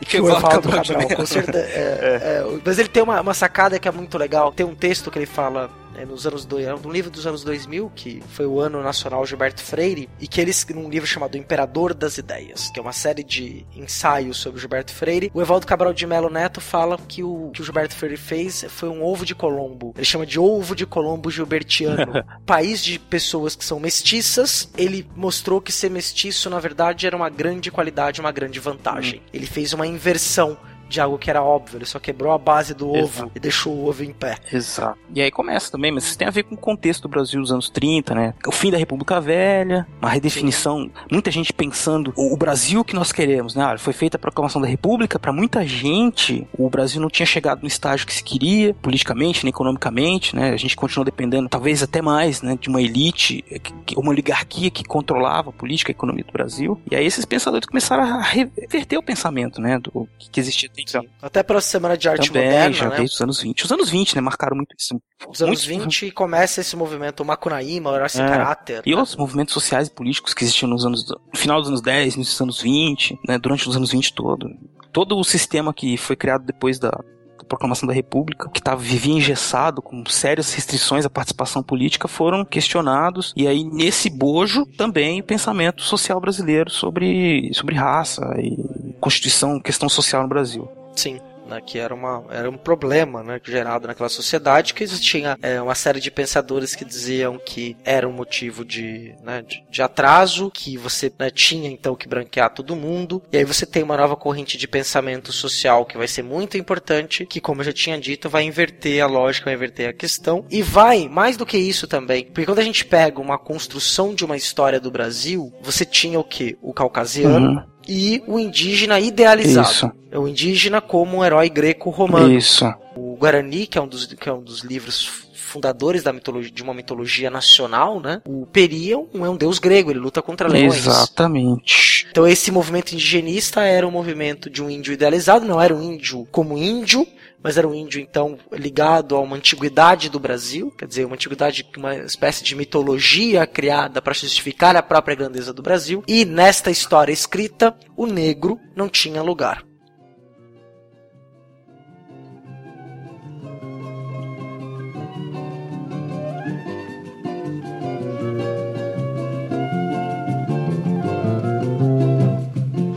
Que o Evaldo Cabral, com certeza. é, é, mas ele tem uma, uma sacada que é muito legal. Tem um texto que ele fala é, nos anos dois, é um livro dos anos 2000, que foi o ano nacional Gilberto Freire, e que ele num livro chamado Imperador das Ideias, que é uma série de ensaios sobre Gilberto Freire. O Evaldo Cabral de Melo Neto fala que o que o Gilberto Freire fez foi um ovo de Colombo. Ele chama de ovo de Colombo gilbertiano. País de pessoas que são mestiças, ele mostrou que ser mestiço, na verdade, era uma grande qualidade, uma grande vantagem. Ele fez uma inversão de algo que era óbvio, ele só quebrou a base do ovo Exato. e deixou o ovo em pé. Exato. E aí começa também, mas isso tem a ver com o contexto do Brasil dos anos 30, né? O fim da República Velha, uma redefinição, muita gente pensando o Brasil que nós queremos, né? Ah, foi feita a proclamação da República, para muita gente, o Brasil não tinha chegado no estágio que se queria, politicamente, nem economicamente, né? A gente continuou dependendo, talvez até mais, né, de uma elite, eh, uma oligarquia que controlava a política e a economia do Brasil. E aí esses pensadores começaram a reverter o pensamento, né, do que existia Então, Até pela Semana de Arte também, Moderna, já né? desde os anos 20. Os anos 20, né, marcaram muito isso. Os anos Muito- 20 começa esse movimento, o Macunaíma, o Herói Sem É. Caráter. E né? outros movimentos sociais e políticos que existiam nos anos, no final dos anos 10, início dos anos 20, né, durante os anos 20 todo. Todo o sistema que foi criado depois da, da proclamação da República, que tava, vivia engessado, com sérias restrições à participação política, foram questionados. E aí, nesse bojo, também o pensamento social brasileiro sobre, sobre raça e constituição, questão social no Brasil. Sim. Né, que era, uma, era um problema né, gerado naquela sociedade, que existia é, uma série de pensadores que diziam que era um motivo de, né, de, de atraso, que você né, tinha então que branquear todo mundo, e aí você tem uma nova corrente de pensamento social que vai ser muito importante, que como eu já tinha dito, vai inverter a lógica, vai inverter a questão, e vai, mais do que isso também, porque quando a gente pega uma construção de uma história do Brasil, você tinha o que? O caucasiano, Uhum. E o indígena idealizado. Isso. É o indígena como um herói greco-romano. Isso. O Guarani, que é um dos, que é um dos livros fundadores da mitologia, de uma mitologia nacional, né? O Peri é um, é um deus grego, ele luta contra leões. Exatamente. Então esse movimento indigenista era um movimento de um índio idealizado, não era um índio como índio, mas era um índio então ligado a uma antiguidade do Brasil, quer dizer, uma antiguidade, uma espécie de mitologia criada para justificar a própria grandeza do Brasil. E nesta história escrita, o negro não tinha lugar.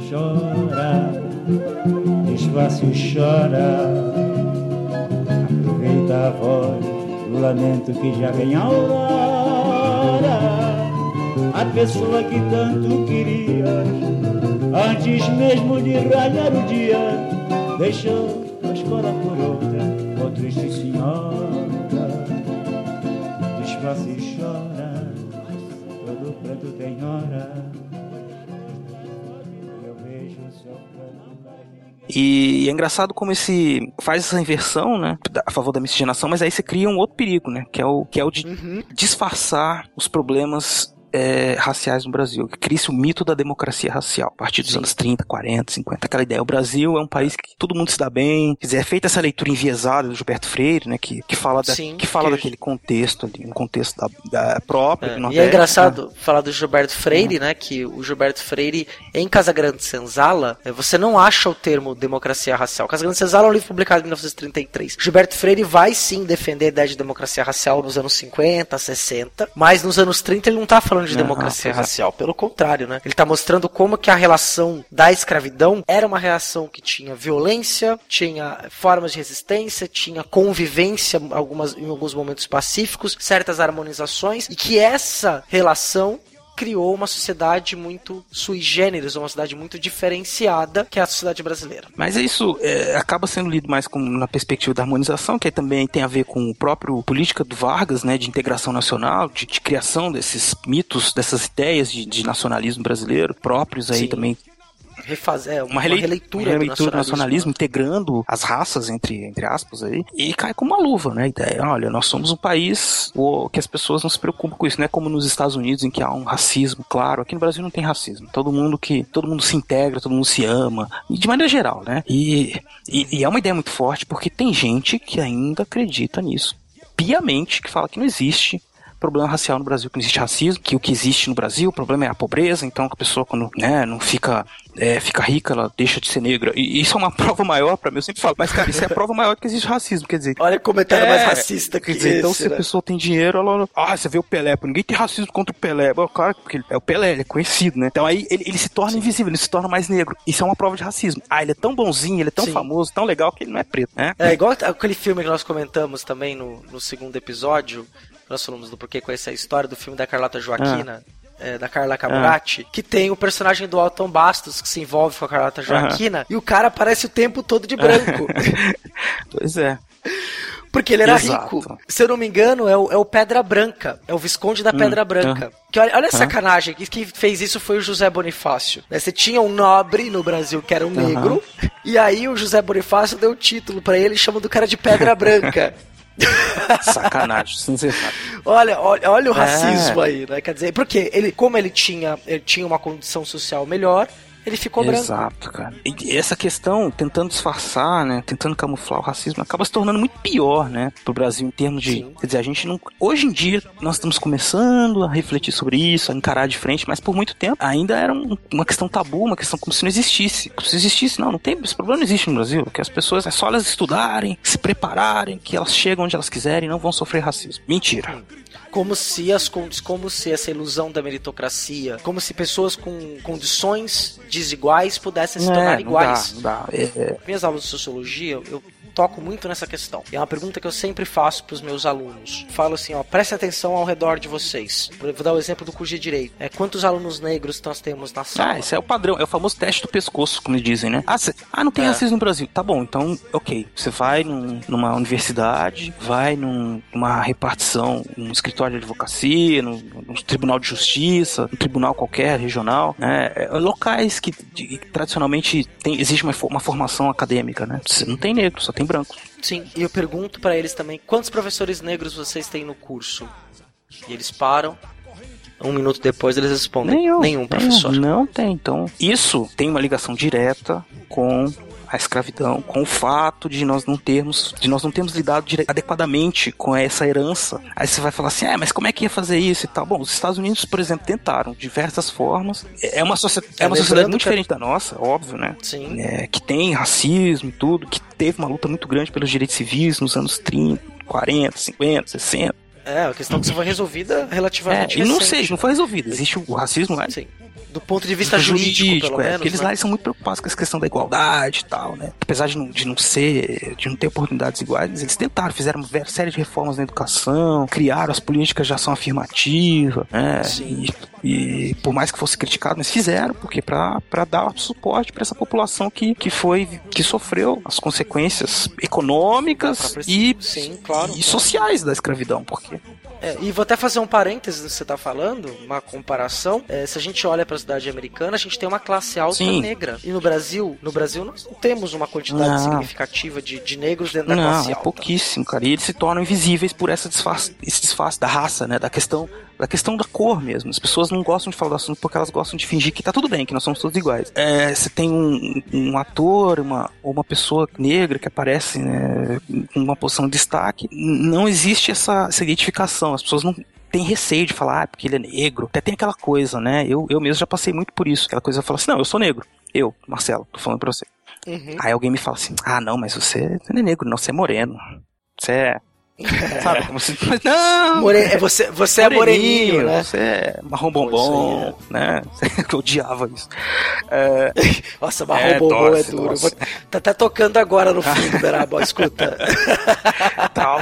Chora, desfácil chora. Aproveita a voz do lamento que já vem a aurora. A pessoa que tanto querias, antes mesmo de raiar o dia, deixou a escola por outra, oh triste senhora. Desfácil chora, todo pranto tem hora. E é engraçado como esse faz essa inversão, né, a favor da miscigenação, mas aí você cria um outro perigo, né, que é o que é o de disfarçar os problemas é, raciais no Brasil. Cria-se o mito da democracia racial a partir dos anos 30, 40, 50. Aquela ideia. O Brasil é um país que todo mundo se dá bem. Quer dizer, é feita essa leitura enviesada do Gilberto Freire, né? Que, que fala, da- Sim, que fala que- daquele contexto ali, um contexto da, da própria. do É, e é né? engraçado falar do Gilberto Freire, né? Que o Gilberto Freire, em Casagrande Senzala, eh, você não acha o termo democracia racial. Casagrande Senzala é um livro publicado em 1933. Gilberto Freire vai sim defender a ideia de democracia racial nos anos 50, 60, mas nos anos 30 ele não tá falando de Não, democracia racial. Pelo contrário, né? Ele tá mostrando como que a relação da escravidão era uma relação que tinha violência, tinha formas de resistência, tinha convivência algumas, em alguns momentos pacíficos, certas harmonizações, e que essa relação criou uma sociedade muito sui generis, uma sociedade muito diferenciada, que é a sociedade brasileira. Mas isso é, acaba sendo lido mais como na perspectiva da harmonização, que também tem a ver com o próprio política do Vargas, né, de integração nacional, de, de criação desses mitos, dessas ideias de, de nacionalismo brasileiro próprios aí Sim. também. Refazer, uma, Uma, relei- releitura, uma releitura do nacionalismo. integrando as raças, entre, entre aspas, aí, e cai como uma luva, né? A ideia, olha, nós somos um país que as pessoas não se preocupam com isso, não é como nos Estados Unidos, em que há um racismo, claro, aqui no Brasil não tem racismo. Todo mundo que. Todo mundo se integra, todo mundo se ama, e de maneira geral, né? E, e, e é uma ideia muito forte, porque tem gente que ainda acredita nisso. Piamente, que fala que não existe problema racial no Brasil, que não existe racismo, que o que existe no Brasil, o problema é a pobreza, então a pessoa quando né, não fica, é, fica rica, ela deixa de ser negra. E isso é uma prova maior pra mim, eu sempre falo, mas cara, isso é a prova maior que existe racismo, quer dizer. Olha o comentário É, mais racista que Quer dizer, então se a né? pessoa tem dinheiro, ela. Ah, você vê o Pelé, ninguém tem racismo contra o Pelé. Bom, claro, porque é o Pelé, ele é conhecido, né? Então aí ele, ele se torna invisível, ele se torna mais negro. Isso é uma prova de racismo. Ah, ele é tão bonzinho, ele é tão Sim. famoso, tão legal que ele não é preto, né? É igual aquele filme que nós comentamos também no, no segundo episódio. Nós falamos do porquê conhecer a história do filme da Carlota Joaquina. é, da Carla Camurati, que tem o personagem do Alton Bastos que se envolve com a Carlota Joaquina e o cara aparece o tempo todo de branco. Pois é. Porque ele era Exato. rico. Se eu não me engano, é o, é o Pedra Branca. É o Visconde da Pedra Branca. Que olha, olha a ah. sacanagem. que Quem fez isso foi o José Bonifácio. né? Você tinha um nobre no Brasil que era um negro. E aí o José Bonifácio deu o título pra ele chamando o cara de Pedra Branca. Sacanagem, sinceramente. Olha, olha, olha o É. racismo aí, né? Quer dizer, porque ele, como ele tinha, ele tinha uma condição social melhor, ele ficou branco. Exato, cara. E essa questão, tentando disfarçar, né? Tentando camuflar o racismo, acaba se tornando muito pior, né? Pro Brasil em termos de. Quer dizer, a gente não. Hoje em dia, nós estamos começando a refletir sobre isso, a encarar de frente, mas por muito tempo ainda era um- uma questão tabu, uma questão como se não existisse. Como se existisse, não, não tem. Esse problema não existe no Brasil. Que as pessoas é só elas estudarem, se prepararem, que elas chegam onde elas quiserem e não vão sofrer racismo. Mentira. Como se as como se essa ilusão da meritocracia, como se pessoas com condições desiguais pudessem se tornar É, não iguais. dá, dá. É, é, Minhas aulas de sociologia, eu toco muito nessa questão. E é uma pergunta que eu sempre faço para os meus alunos. Falo assim, ó, preste atenção ao redor de vocês. Vou dar o exemplo do curso de direito. É quantos alunos negros nós temos na sala? Ah, esse é o padrão, é o famoso teste do pescoço, como dizem, né? Ah, cê- ah, não tem É. racismo no Brasil. Tá bom, então, ok. Você vai num- numa universidade, vai num- numa repartição, num escritório de advocacia, num, num tribunal de justiça, num tribunal qualquer, regional, né? É, locais que, de- que tradicionalmente tem, existe uma, uma formação acadêmica, né? Você não tem negro, só tem brancos. Sim, e eu pergunto para eles também, quantos professores negros vocês têm no curso? E eles param. Um minuto depois eles respondem, Nenhum. nenhum professor. Nenhum, não tem. Então, isso tem uma ligação direta com a escravidão, com o fato de nós não termos, de nós não termos lidado adequadamente com essa herança. Aí você vai falar assim, ah, mas como é que ia fazer isso e tal? Bom, os Estados Unidos, por exemplo, tentaram de diversas formas. É uma, socie- é uma lembrando sociedade muito diferente da nossa, óbvio, né? Sim. É, que tem racismo e tudo, que teve uma luta muito grande pelos direitos civis nos anos 30, 40, 50, 60. É, a questão que foi resolvida É, relativamente e não recente. sei, não foi resolvido. Existe o racismo lá Sim. Do ponto de vista jurídico, pelo é, menos. porque eles né? lá eles são muito preocupados com essa questão da igualdade e tal, né? Apesar de não, de não ser, de não ter oportunidades iguais, eles tentaram, fizeram uma série de reformas na educação, criaram as políticas de ação afirmativa, né? Sim. E, e por mais que fosse criticado, mas fizeram, porque para dar suporte para essa população que, que foi, que sofreu as consequências econômicas e, Sim, claro. e sociais da escravidão, porque É, e vou até fazer um parênteses do que você está falando, uma comparação. É, se a gente olha para a cidade americana, a gente tem uma classe alta Sim. negra. E no Brasil, no Brasil nós não temos uma quantidade Não. significativa de, de negros dentro da Não, classe é alta. pouquíssimo, cara. E eles se tornam invisíveis por essa disfarce, esse disfarce da raça, né? Da questão, da questão da cor mesmo. As pessoas não gostam de falar do assunto porque elas gostam de fingir que tá tudo bem, que nós somos todos iguais. É, você tem um, um ator, uma, ou uma pessoa negra que aparece né, com uma posição de destaque, não existe essa, essa identificação. As pessoas não tem receio de falar, ah, porque ele é negro. Até tem aquela coisa, né? Eu, eu mesmo já passei muito por isso. Aquela coisa, eu falo assim, não, eu sou negro. Eu, Marcelo, tô falando pra você. Uhum. Aí alguém me fala assim: Ah, não, mas você, você não é negro, não, você é moreno. Você é. Sabe? Como se. Mas não! More- é, você, você é moreninho, né? Você é marrom bombom, né? Eu odiava isso. É, Nossa, marrom É, bombom é duro. Vou- Tá até tocando agora no fundo, Beraba, escuta. tal.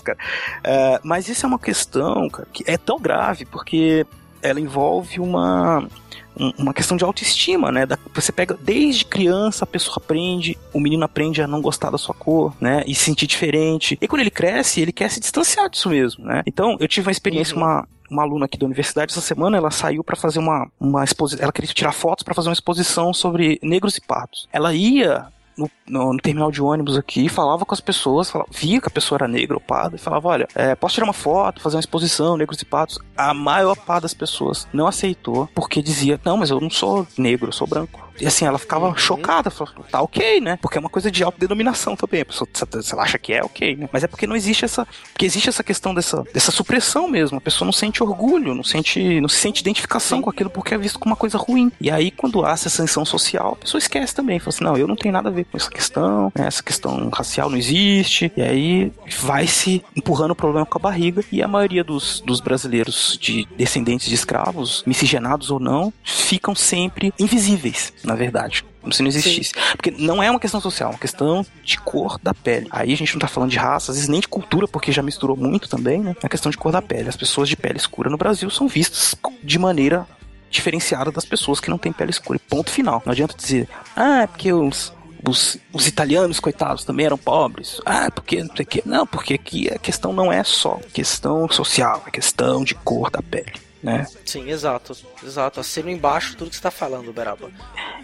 Cara. É, mas isso é uma questão, cara, que é tão grave porque ela envolve uma um- uma questão de autoestima, né? Da- você pega desde criança a pessoa aprende, o menino aprende a não gostar da sua cor, né? E se sentir diferente. E quando ele cresce, ele quer se distanciar disso mesmo, né? Então, eu tive uma experiência, Uhum. uma uma aluna aqui da universidade essa semana, ela saiu para fazer uma uma exposição, ela queria tirar fotos para fazer uma exposição sobre negros e pardos. Ela ia no, no- no terminal de ônibus aqui, falava com as pessoas, falava- via que a pessoa era negra ou parda, e falava: Olha, é, posso tirar uma foto, fazer uma exposição, negros e patos? A maior parte das pessoas não aceitou, porque dizia: Não, mas eu não sou negro, eu sou branco. E assim, ela ficava Uhum. chocada, falava, tá ok, né? Porque é uma coisa de autodenominação também. A pessoa, se se ela acha que é, ok, né? Mas é porque não existe essa. Porque existe essa questão dessa, dessa supressão mesmo. A pessoa não sente orgulho, não sente, não se sente identificação com aquilo porque é visto como uma coisa ruim. E aí, quando há essa sanção social, a pessoa esquece também. Fala assim, não, eu não tenho nada a ver com essa questão, né? essa questão racial não existe. E aí vai se empurrando o problema com a barriga. E a maioria dos, dos brasileiros de descendentes de escravos, miscigenados ou não, ficam sempre invisíveis, na verdade. Como se não existisse. Porque não é uma questão social, é uma questão de cor da pele. Aí a gente não tá falando de raça, às vezes nem de cultura, porque já misturou muito também, né? É a questão de cor da pele. As pessoas de pele escura no Brasil são vistas de maneira diferenciada das pessoas que não têm pele escura. E ponto final. Não adianta dizer, ah, é porque os, os, os italianos, coitados, também eram pobres. Ah, porque não sei o quê. Não, porque aqui a questão não é só questão social, é questão de cor da pele. Né? Sim, exato. Exato. Assino embaixo tudo que você tá falando, Beraba.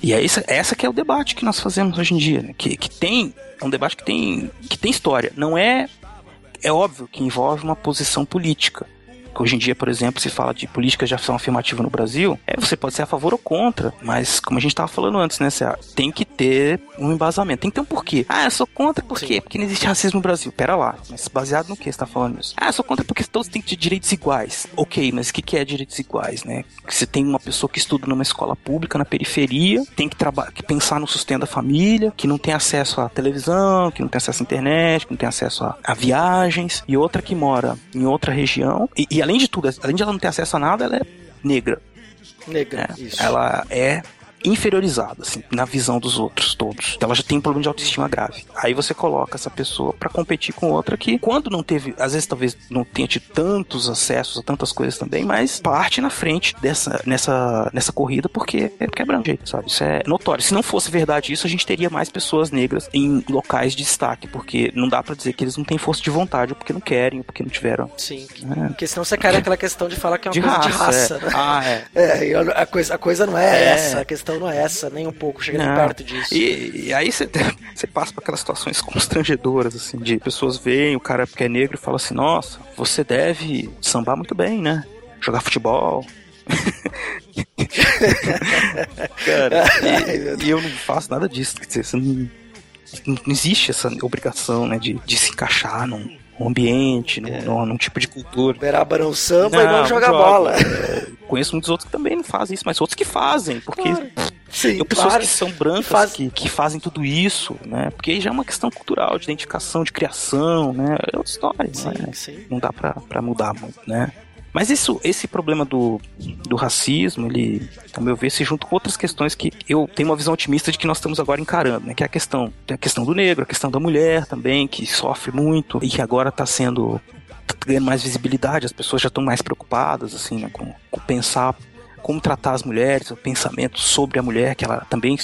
E é essa, essa que é o debate que nós fazemos hoje em dia, né? que, que tem é um debate que tem, que tem história. Não é é óbvio que envolve uma posição política. Que hoje em dia, por exemplo, se fala de políticas de ação afirmativa no Brasil, é, você pode ser a favor ou contra, mas como a gente estava falando antes, né, tem que ter um embasamento, tem que ter um porquê. Ah, eu sou contra por quê? Porque não existe racismo no Brasil. Pera lá, mas baseado no que você está falando isso? Ah, eu sou contra porque todos têm que ter direitos iguais. Ok, mas o que, que é direitos iguais, né? Que você tem uma pessoa que estuda numa escola pública na periferia, tem que, que pensar no sustento da família, que não tem acesso à televisão, que não tem acesso à internet, que não tem acesso a, a viagens, e outra que mora em outra região, e, e além de tudo, além de ela não ter acesso a nada, ela é negra. Negra, É, isso. Ela é inferiorizada, assim, na visão dos outros todos. Ela já tem um problema de autoestima grave. Aí você coloca essa pessoa pra competir com outra que, quando não teve, às vezes talvez não tenha tido tantos acessos a tantas coisas também, mas parte na frente dessa, nessa, nessa corrida porque é, porque é branco, sabe? Isso é notório. Se não fosse verdade isso, a gente teria mais pessoas negras em locais de destaque, porque não dá pra dizer que eles não têm força de vontade, ou porque não querem, ou porque não tiveram. Sim. É. Porque senão você cai naquela questão de falar que é uma De coisa de raça, raça, é. né? Ah, é. É, a coisa, a coisa não é, É. essa, a questão não é essa, nem um pouco, chega nem perto disso. E, e aí você, passa por aquelas situações constrangedoras, assim, de pessoas veem o cara que é negro e fala assim, nossa, você deve sambar muito bem, né? Jogar futebol. cara, e, e eu não faço nada disso. Quer dizer, não, não existe essa obrigação, né, de, de se encaixar num, num ambiente, num, num- num tipo de cultura. Beraba não samba e não joga bola. É, conheço muitos outros que também não fazem isso, mas outros que fazem, porque Sim, tem pessoas claro. que são brancas Que faz- que, que fazem tudo isso, né? Porque aí já é uma questão cultural, de identificação, de criação, né? É outra história, Sim, né? sim. Não dá pra, pra mudar muito, né? Mas isso, esse problema do, do racismo, ele, ao meu ver, se junta com outras questões que eu tenho uma visão otimista de que nós estamos agora encarando, né? Que é a questão, a questão do negro, a questão da mulher também, que sofre muito e que agora está sendo tá ganhando mais visibilidade, as pessoas já estão mais preocupadas, assim, né? Com, com pensar como tratar as mulheres, o pensamento sobre a mulher, que ela também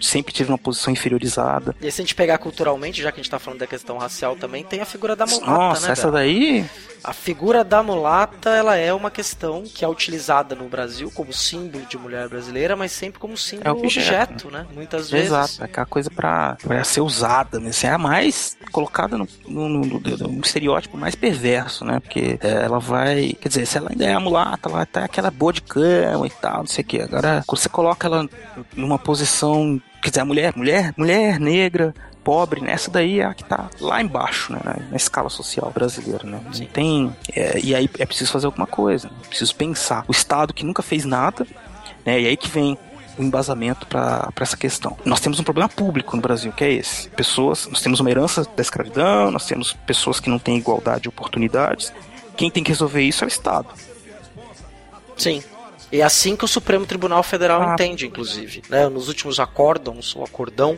sempre teve uma posição inferiorizada. E se a gente pegar culturalmente, já que a gente tá falando da questão racial também, tem a figura da mulata, Nossa, né? essa daí. A figura da mulata, ela é uma questão que é utilizada no Brasil como símbolo de mulher brasileira, mas sempre como símbolo É objeto, objeto, né? Muitas vezes. Exato, é aquela coisa pra, pra ser usada, né? Assim, é a mais colocada no, no, no- no- no estereótipo mais perverso, né? Porque é, ela vai. Quer dizer, se ela ainda é a mulata, ela tá aquela boa de cama e tal, não sei o quê. Agora, quando você coloca ela numa posição. Quer dizer, a mulher, mulher, mulher negra, pobre, né? Essa daí é a que tá lá embaixo, né? Na, escala social brasileira, né? Não tem. é, e aí é preciso fazer alguma coisa, né? preciso pensar. O Estado que nunca fez nada, né? E aí que vem o embasamento para essa questão. Nós temos um problema público no Brasil, que é esse. Pessoas, nós temos uma herança da escravidão, nós temos pessoas que não têm igualdade de oportunidades. Quem tem que resolver isso é o Estado. Sim. E é assim que o Supremo Tribunal Federal Ah. entende, inclusive. Né? Nos últimos acórdons, ou acordão,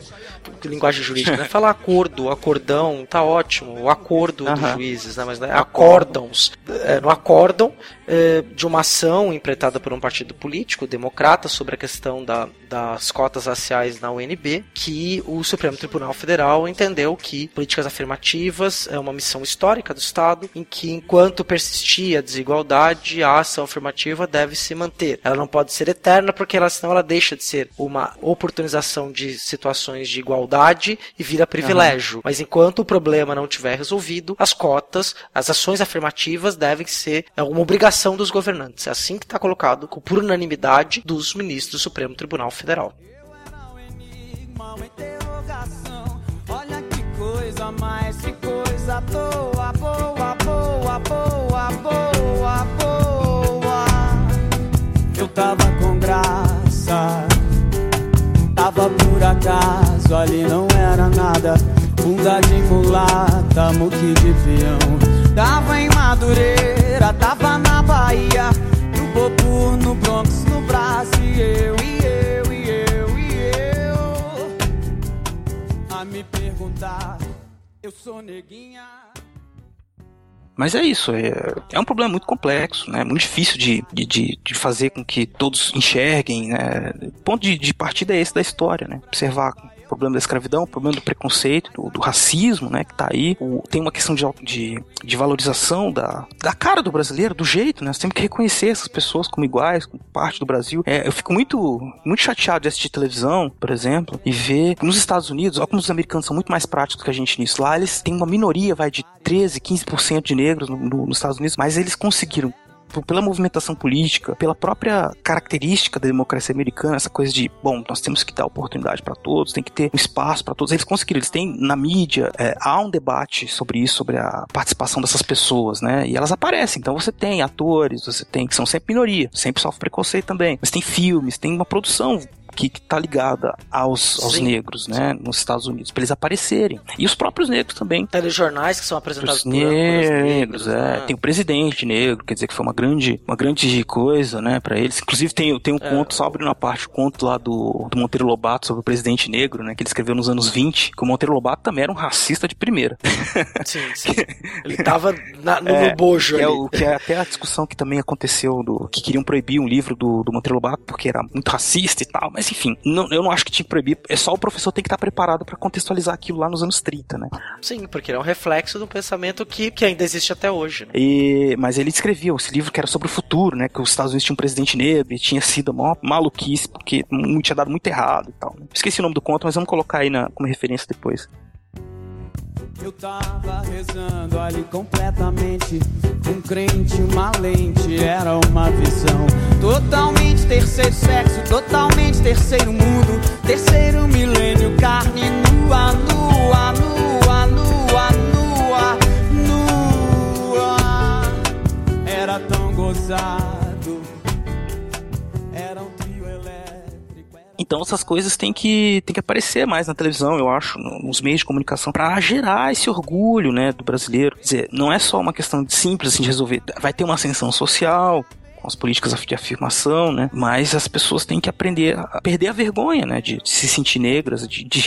linguagem jurídica, né? Falar acordo, acordão, tá ótimo. O acordo dos Aham. juízes, né? Mas né? acórdons. É, no acórdão é, de uma ação empreitada por um partido político, democrata, sobre a questão da, das cotas raciais na UNB, que o Supremo Tribunal Federal entendeu que políticas afirmativas é uma missão histórica do Estado, em que enquanto persistir a desigualdade, a ação afirmativa deve se manter. Ela não pode ser eterna, porque ela, senão ela deixa de ser uma oportunização de situações de igualdade e vira privilégio. Mas enquanto o problema não tiver resolvido, as cotas, as ações afirmativas devem ser é, uma obrigação dos governantes. É assim que está colocado, por unanimidade dos ministros do Supremo Tribunal Federal. Uma interrogação. Olha que coisa mais, que coisa boa, boa, tava com graça, tava por acaso, ali não era nada. Bunda de mulata, muque de peão. Tava em Madureira, tava na Bahia. No Bobu, no Bronx, no Brasil. E eu, e eu, e eu, e eu. A me perguntar, eu sou neguinha. Mas é isso, é, é um problema muito complexo, né? Muito difícil de, de, de, fazer com que todos enxerguem, né? O ponto de, de partida é esse da história, né? Observar problema da escravidão, o problema do preconceito, do, do racismo, né, que tá aí. O- tem uma questão de, de, de valorização da, da cara do brasileiro, do jeito, né? Nós temos que reconhecer essas pessoas como iguais, como parte do Brasil. É, eu fico muito, muito chateado de assistir televisão, por exemplo, e ver nos Estados Unidos, olha como os americanos são muito mais práticos que a gente nisso. Lá eles têm uma minoria, vai, de 13, 15% de negros no- no- nos Estados Unidos, mas eles conseguiram pela movimentação política, pela própria característica da democracia americana, essa coisa de, bom, nós temos que dar oportunidade para todos, tem que ter um espaço para todos. Eles conseguiram, eles têm na mídia, é, há um debate sobre isso, sobre a participação dessas pessoas, né? E elas aparecem. Então você tem atores, você tem que são sempre minoria, sempre sofre preconceito também. Mas tem filmes, tem uma produção que, que tá ligada aos, aos Sim. negros, né, nos Estados Unidos, para eles aparecerem. E os próprios negros também. Telejornais que são apresentados Os âncoras negros, é. né? Tem o presidente negro, quer dizer que foi uma grande, uma grande coisa, né, pra eles. Inclusive tem, tem um É. conto, só abrindo uma parte, o conto lá do, do Monteiro Lobato sobre o presidente negro, né, que ele escreveu nos anos 20, que o Monteiro Lobato também era um racista de primeira. Sim, sim. Ele tava na- no, É, no bojo que é, ali. o, que é até a discussão que também aconteceu do que queriam proibir um livro do, do Monteiro Lobato porque era muito racista e tal, mas enfim, não, eu não acho que tinha que proibir, é só o professor tem que estar preparado pra contextualizar aquilo lá nos anos 30, né? Sim, porque ele é um reflexo do pensamento que, que ainda existe até hoje. Né? E, mas ele escrevia esse livro que era sobre o futuro, né? Que os Estados Unidos tinham um presidente negro e tinha sido uma maluquice, porque tinha dado muito errado e tal. né? Esqueci o nome do conto, mas vamos colocar aí na, como referência depois. Eu tava rezando ali completamente. Um crente, uma lente, era uma visão. Totalmente terceiro sexo, totalmente terceiro mundo. Terceiro milênio, carne nua, nua, nua, nua, nua, nua. Era tão gozado. Então essas coisas têm que, têm que aparecer mais na televisão, eu acho, no- nos meios de comunicação, pra gerar esse orgulho, né, do brasileiro. Quer dizer, não é só uma questão simples assim, de resolver. Vai ter uma ascensão social, com as políticas de afirmação, né? Mas as pessoas têm que aprender a perder a vergonha, né? De, se sentir negras, de, de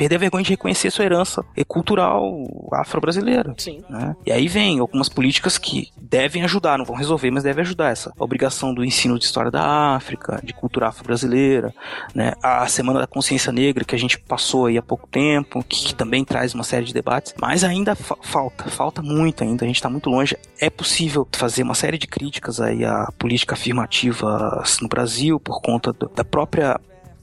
perder a vergonha de reconhecer sua herança cultural afro-brasileira. Sim. né? E aí vem algumas políticas que devem ajudar, não vão resolver, mas devem ajudar essa obrigação do ensino de história da África, de cultura afro-brasileira, né? A Semana da Consciência Negra que a gente passou aí há pouco tempo, que, que também traz uma série de debates, mas ainda fa- falta, falta muito ainda, a gente está muito longe. É possível fazer uma série de críticas aí à política afirmativa no Brasil por conta do- da própria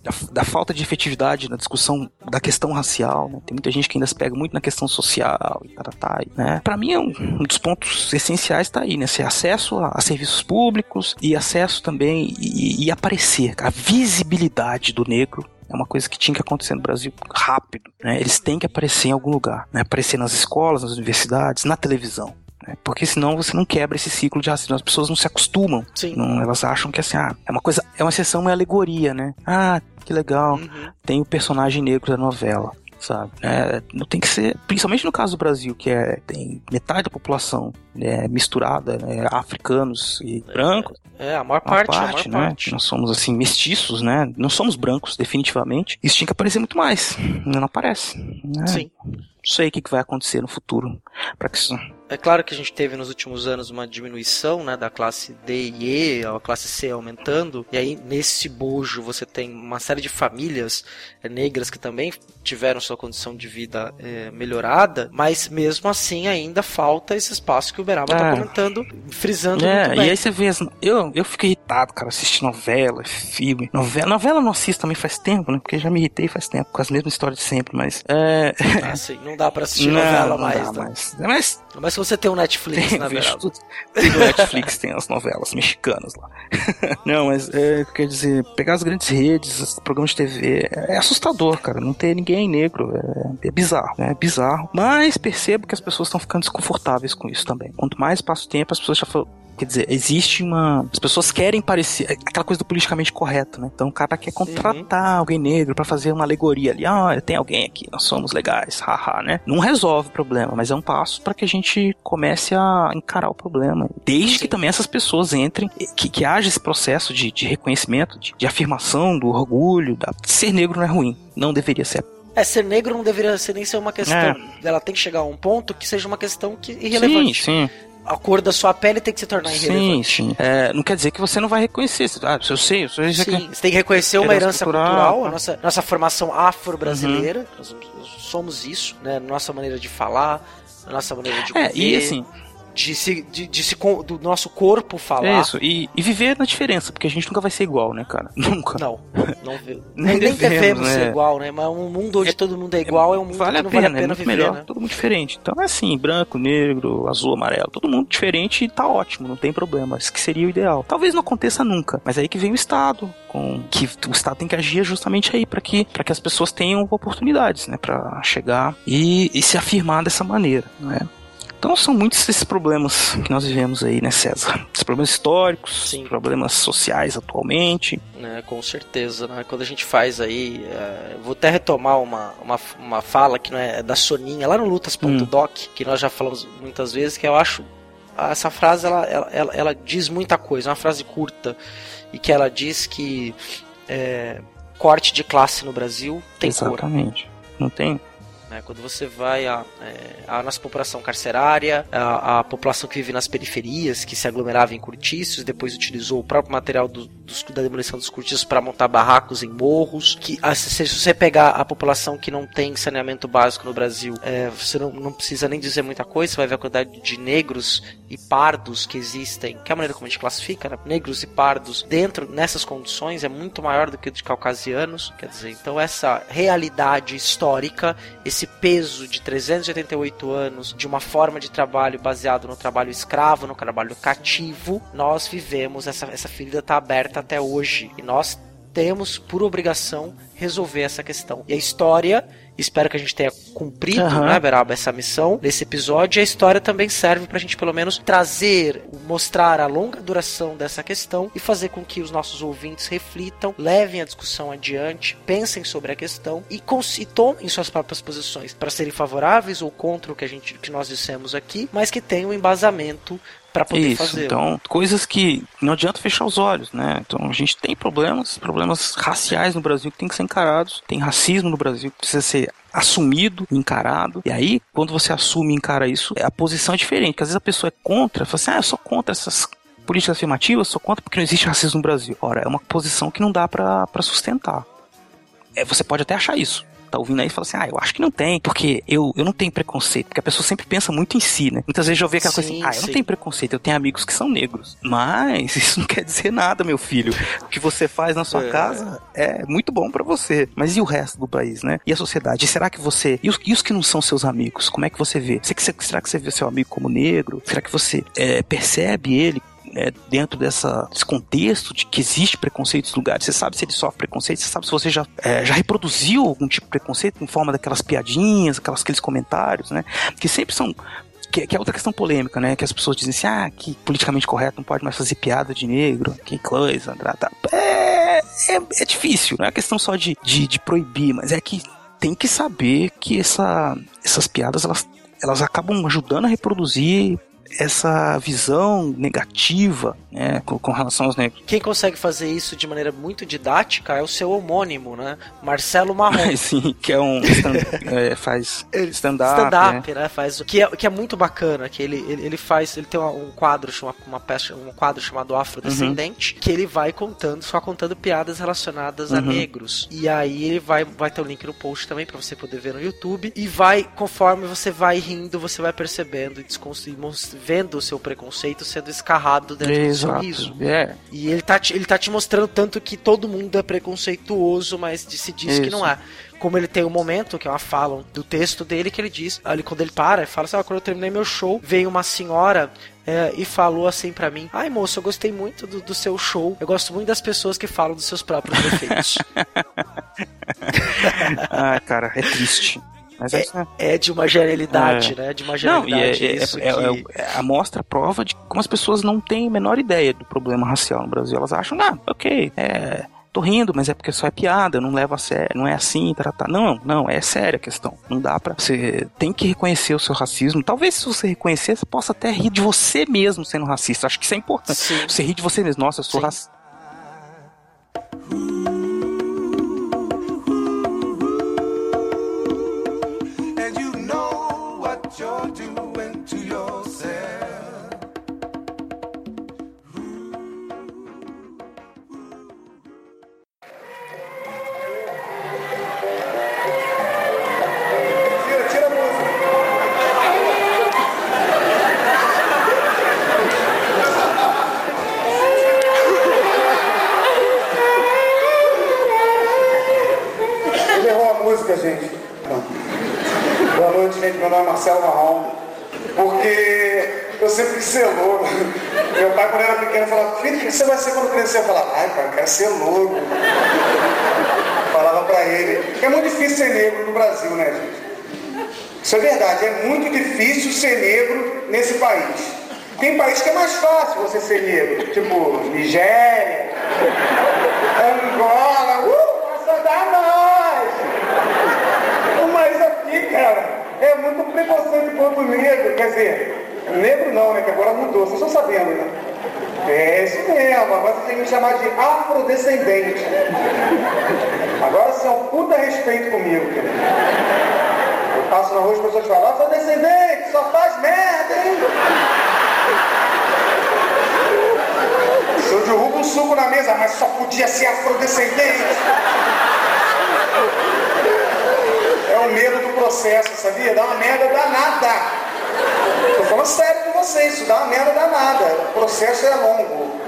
da, da falta de efetividade na discussão da questão racial, né? Tem muita gente que ainda se pega muito na questão social e taratá, né? Para mim, é um, um dos pontos essenciais está aí, né? Acesso a, a serviços públicos e acesso também e, e aparecer, a visibilidade do negro é uma coisa que tinha que acontecer no Brasil rápido, né? Eles têm que aparecer em algum lugar, né? Aparecer nas escolas, nas universidades, na televisão. Né? Porque senão você não quebra esse ciclo de racismo. As pessoas não se acostumam. Sim. Não, elas acham que assim, ah, é uma coisa, é uma exceção, uma alegoria, né? Ah, que legal. Uhum. Tem o personagem negro da novela, sabe? É, não tem que ser, principalmente no caso do Brasil, que é tem metade da população né, misturada, né, africanos e brancos. É, a maior Uma parte, a parte, maior né? parte. Nós somos assim mestiços, né? Não somos brancos, definitivamente. Isso tinha que aparecer muito mais. Não aparece. né? Sim. Não sei o que que vai acontecer no futuro para que isso É claro que a gente teve nos últimos anos uma diminuição né, da classe D e E, a classe C aumentando, e aí nesse bojo você tem uma série de famílias eh, negras que também tiveram sua condição de vida eh, melhorada, mas mesmo assim ainda falta esse espaço que o Beraba está É. comentando, frisando É, e aí você vê. As, eu, eu fico irritado, cara, assistir novela, filme. Novela, novela eu não assisto também faz tempo, né? Porque já me irritei faz tempo, com as mesmas histórias de sempre, mas. É. Ah, sim, não dá pra assistir Não, novela não mais, dá né? mais. Mas Mas se você tem um Netflix, tem, na Beraba. tudo. Tem no Netflix, tem as novelas mexicanas lá. não, mas é, quer dizer, pegar as grandes redes, os programas de TV, é assustador, cara. Não ter ninguém negro. É, é bizarro, né? É bizarro. Mas percebo que as pessoas estão ficando desconfortáveis com isso também. Quanto mais passa o tempo, as pessoas já falam. Quer dizer, existe uma. As pessoas querem parecer. é Aquela coisa do politicamente correto, né? Então o cara quer contratar alguém negro pra fazer uma alegoria ali. Ah, tem alguém aqui, nós somos legais, haha, né? Não resolve o problema, mas é um passo pra que a gente comece a encarar o problema. Desde que também essas pessoas entrem, que, que haja esse processo de, de reconhecimento, de, de afirmação do orgulho. Da... Ser negro não é ruim, não deveria ser. É, ser negro não deveria ser nem ser uma questão. É. Ela tem que chegar a um ponto que seja uma questão que, irrelevante. Sim, sim. A cor da sua pele tem que se tornar Sim, irrelevante. sim. É, não quer dizer que você não vai reconhecer. Ah, eu sei, eu sei. Sim, você tem que reconhecer uma Herança cultural, cultural, tá. a nossa, nossa formação afro-brasileira. Nós somos isso, né? Nossa maneira de falar, nossa maneira de É, e assim, de se, de, de se do nosso corpo falar. é isso. E, e viver na diferença, porque a gente nunca vai ser igual, né, cara? Nunca. Não, não. Nem nem, devemos, ser né? igual, né? Mas um mundo onde todo mundo é igual é um mundo Vale que a não pena, vale a é pena muito viver, melhor, né? todo mundo diferente. Então é assim, branco, negro, azul, amarelo, todo mundo diferente e tá ótimo, não tem problema. Isso que seria o ideal. Talvez não aconteça nunca, mas aí que vem o Estado, com que o Estado tem que agir justamente aí para que para que as pessoas tenham oportunidades, né, para chegar e, e se afirmar dessa maneira, né? Então são muitos esses problemas que nós vivemos aí, né, César? Os problemas históricos, Sim. problemas sociais atualmente. né, com certeza, né? Quando a gente faz aí, é, vou até retomar uma, uma, uma fala que não é da Soninha, lá no lutas.doc, que nós já falamos muitas vezes, que eu acho essa frase ela, ela, ela, ela diz muita coisa, é uma frase curta e que ela diz que é, corte de classe no Brasil tem. Exatamente. Não tem? Né? Quando você vai a, é, a nossa população carcerária, a, a população que vive nas periferias, que se aglomerava em cortiços, depois utilizou o próprio material do- dos- da demolição dos cortiços para montar barracos em morros. Que ah, se, se você pegar a população que não tem saneamento básico no Brasil, é, você não, não precisa nem dizer muita coisa, você vai ver a quantidade de negros e pardos que existem, que é a maneira como a gente classifica, né? negros e pardos dentro nessas condições é muito maior do que o de caucasianos, quer dizer, então essa realidade histórica, esse peso de 388 anos de uma forma de trabalho baseado no trabalho escravo, no trabalho cativo, nós vivemos essa essa ferida está aberta até hoje e nós temos por obrigação resolver essa questão. E a história, espero que a gente tenha cumprido, Aham. né, Beraba, essa missão nesse episódio. E a história também serve pra gente, pelo menos, trazer, mostrar a longa duração dessa questão e fazer com que os nossos ouvintes reflitam, levem a discussão adiante, pensem sobre a questão e, e tomem suas próprias posições para serem favoráveis ou contra o que, a gente, que nós dissemos aqui, mas que tenham um embasamento para poder Isso, fazer. então, coisas que não adianta fechar os olhos, né? Então, a gente tem problemas, problemas raciais no Brasil que tem que ser encarados, tem racismo no Brasil que precisa ser assumido, encarado. E aí, quando você assume e encara isso, a posição é diferente, porque às vezes a pessoa é contra, fala assim: "Ah, eu sou contra essas políticas afirmativas, sou contra porque não existe racismo no Brasil". Ora, é uma posição que não dá pra pra sustentar. É, você pode até achar isso. Tá ouvindo aí e fala assim, ah, eu acho que não tem, porque eu, eu não tenho preconceito, porque a pessoa sempre pensa muito em si, né? Muitas vezes eu vejo aquela coisa assim, Sim, ah, eu não sim. tenho preconceito, eu tenho amigos que são negros. Mas isso não quer dizer nada, meu filho. O que você faz na sua É. casa é muito bom pra você. Mas e o resto do país, né? E a sociedade? E será que você. E os, e os que não são seus amigos? Como é que você vê? Você- Será que você vê seu amigo como negro? Será que você é, percebe ele é, dentro dessa, desse contexto de que existe preconceito nos lugares. Você sabe se ele sofre preconceito, você sabe se você já, é, já reproduziu algum tipo de preconceito em forma daquelas piadinhas, aquelas, aqueles comentários, né? Que sempre são. Que, que é outra questão polêmica, né? Que as pessoas dizem assim, ah, que politicamente correto não pode mais fazer piada de negro, que coisa, tá, tá. É, é, é difícil, não é questão só de, de, de proibir, mas é que tem que saber que essa, essas piadas elas, elas acabam ajudando a reproduzir essa visão negativa né, com, com relação aos negros. Quem consegue fazer isso de maneira muito didática é o seu homônimo, né? Marcelo Marrom. Sim, que é um stand, é, faz stand-up. stand-up, né? né? Faz que é, que é muito bacana, que ele, ele, ele faz, ele tem uma- um quadro, chama- uma peça, um quadro chamado Afrodescendente, que ele vai contando, só contando piadas relacionadas a Uhum. negros. E aí ele vai vai ter o link no post também pra você poder ver no YouTube e vai conforme você vai rindo, você vai percebendo e desconstruindo, vendo o seu preconceito sendo escarrado dentro do seu Exato. riso. É. E ele tá, te, ele tá te mostrando tanto que todo mundo é preconceituoso, mas se diz que Isso. não é. Como ele tem um momento, que é uma fala do texto dele, que ele diz, ali quando ele para, ele fala assim, ah, quando eu terminei meu show, veio uma senhora é, e falou assim pra mim, ai moço, eu gostei muito do, do seu show, eu gosto muito das pessoas que falam dos seus próprios defeitos. Ah, cara, é triste. Mas é, é de uma genialidade, É. né? De uma Não, e é, genialidade é, isso é- que... é- é a mostra a prova de como as pessoas não têm a menor ideia do problema racial no Brasil. Elas acham, ah, ok, é. Tô rindo, mas é porque só é piada, não leva a sério, não é assim, tá, tá. Não, não, é séria a questão. Não dá pra. Você tem que reconhecer o seu racismo. Talvez se você reconhecer, você possa até rir de você mesmo sendo racista. Acho que isso é importante. Sim. Você rir de você mesmo. Nossa, eu sou racista. Marcelo Marrom. Porque eu sempre quis ser louro. Meu pai, quando era pequeno, falava: Filho, o que você vai ser quando crescer? Eu falava: Ai, pai, eu quero ser louro. Falava pra ele. Porque é muito difícil ser negro no Brasil, né, gente? Isso é verdade. É muito difícil ser negro nesse país. Tem país que é mais fácil você ser negro. Tipo, Nigéria, Angola. Uh, vai dar nós! Mas aqui, cara, é muito preconceito contra o negro. Quer dizer, negro não, né? Que agora mudou. Vocês estão sabendo, né? É isso mesmo. Agora você tem que me chamar de afrodescendente. Agora você é um puta respeito comigo. Eu passo na rua e as pessoas falam, afrodescendente, só faz merda, hein? Se eu derrubo um suco na mesa, mas só podia ser afrodescendente. É o medo do processo, sabia? Dá uma merda danada. Tô falando sério com vocês, isso dá uma merda danada. O processo é longo.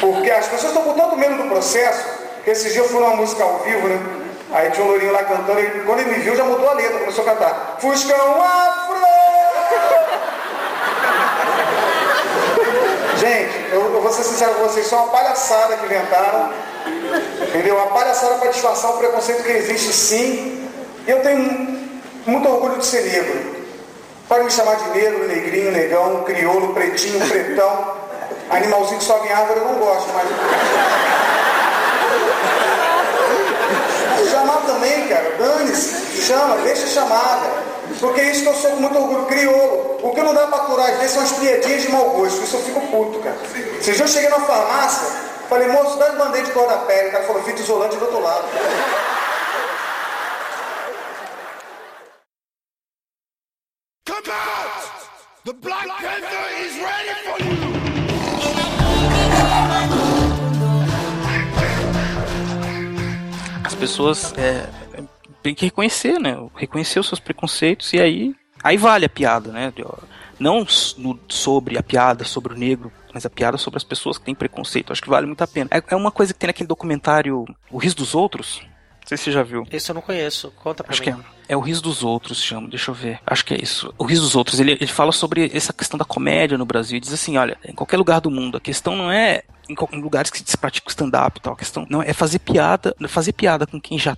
Porque as pessoas estão com tanto medo do processo, que esse dia eu fui numa música ao vivo, né? Aí tinha um lourinho lá cantando, e quando ele me viu, já mudou a letra, começou a cantar. Fuscão afro! Gente, eu, eu vou ser sincero com vocês, é uma palhaçada que inventaram. Entendeu? Uma palhaçada para disfarçar o preconceito que existe sim. E eu tenho muito orgulho de ser negro. Pode me chamar de negro, negrinho, negão, crioulo, pretinho, pretão. Animalzinho que sobe em árvore eu não gosto, mas. Chamar também, cara, dane-se, chama, deixa chamada. Porque é isso que eu sou com muito orgulho, crioulo. O que não dá pra aturar às vezes são as piadinhas de mau gosto. Isso eu fico puto, cara. Dias eu cheguei na farmácia, falei, moço, dá de band-aid de cor da pele. O cara falou, fita isolante do outro lado. The Black Panther is ready for you! As pessoas é, têm que reconhecer, né? Reconhecer os seus preconceitos e aí, aí vale a piada, né? Não no- sobre a piada sobre o negro, mas a piada sobre as pessoas que têm preconceito. Acho que vale muito a pena. É, é uma coisa que tem naquele documentário O Riso dos Outros. Não sei se você já viu. Esse eu não conheço. Conta pra Acho que mim. é, é o riso dos outros, chama. Deixa eu ver. Acho que é isso. O riso dos outros. Ele, ele fala sobre essa questão da comédia no Brasil. Ele diz assim: olha, em qualquer lugar do mundo, a questão não é em lugares que se pratica o stand-up e tal. A questão não é fazer piada. Fazer piada com quem já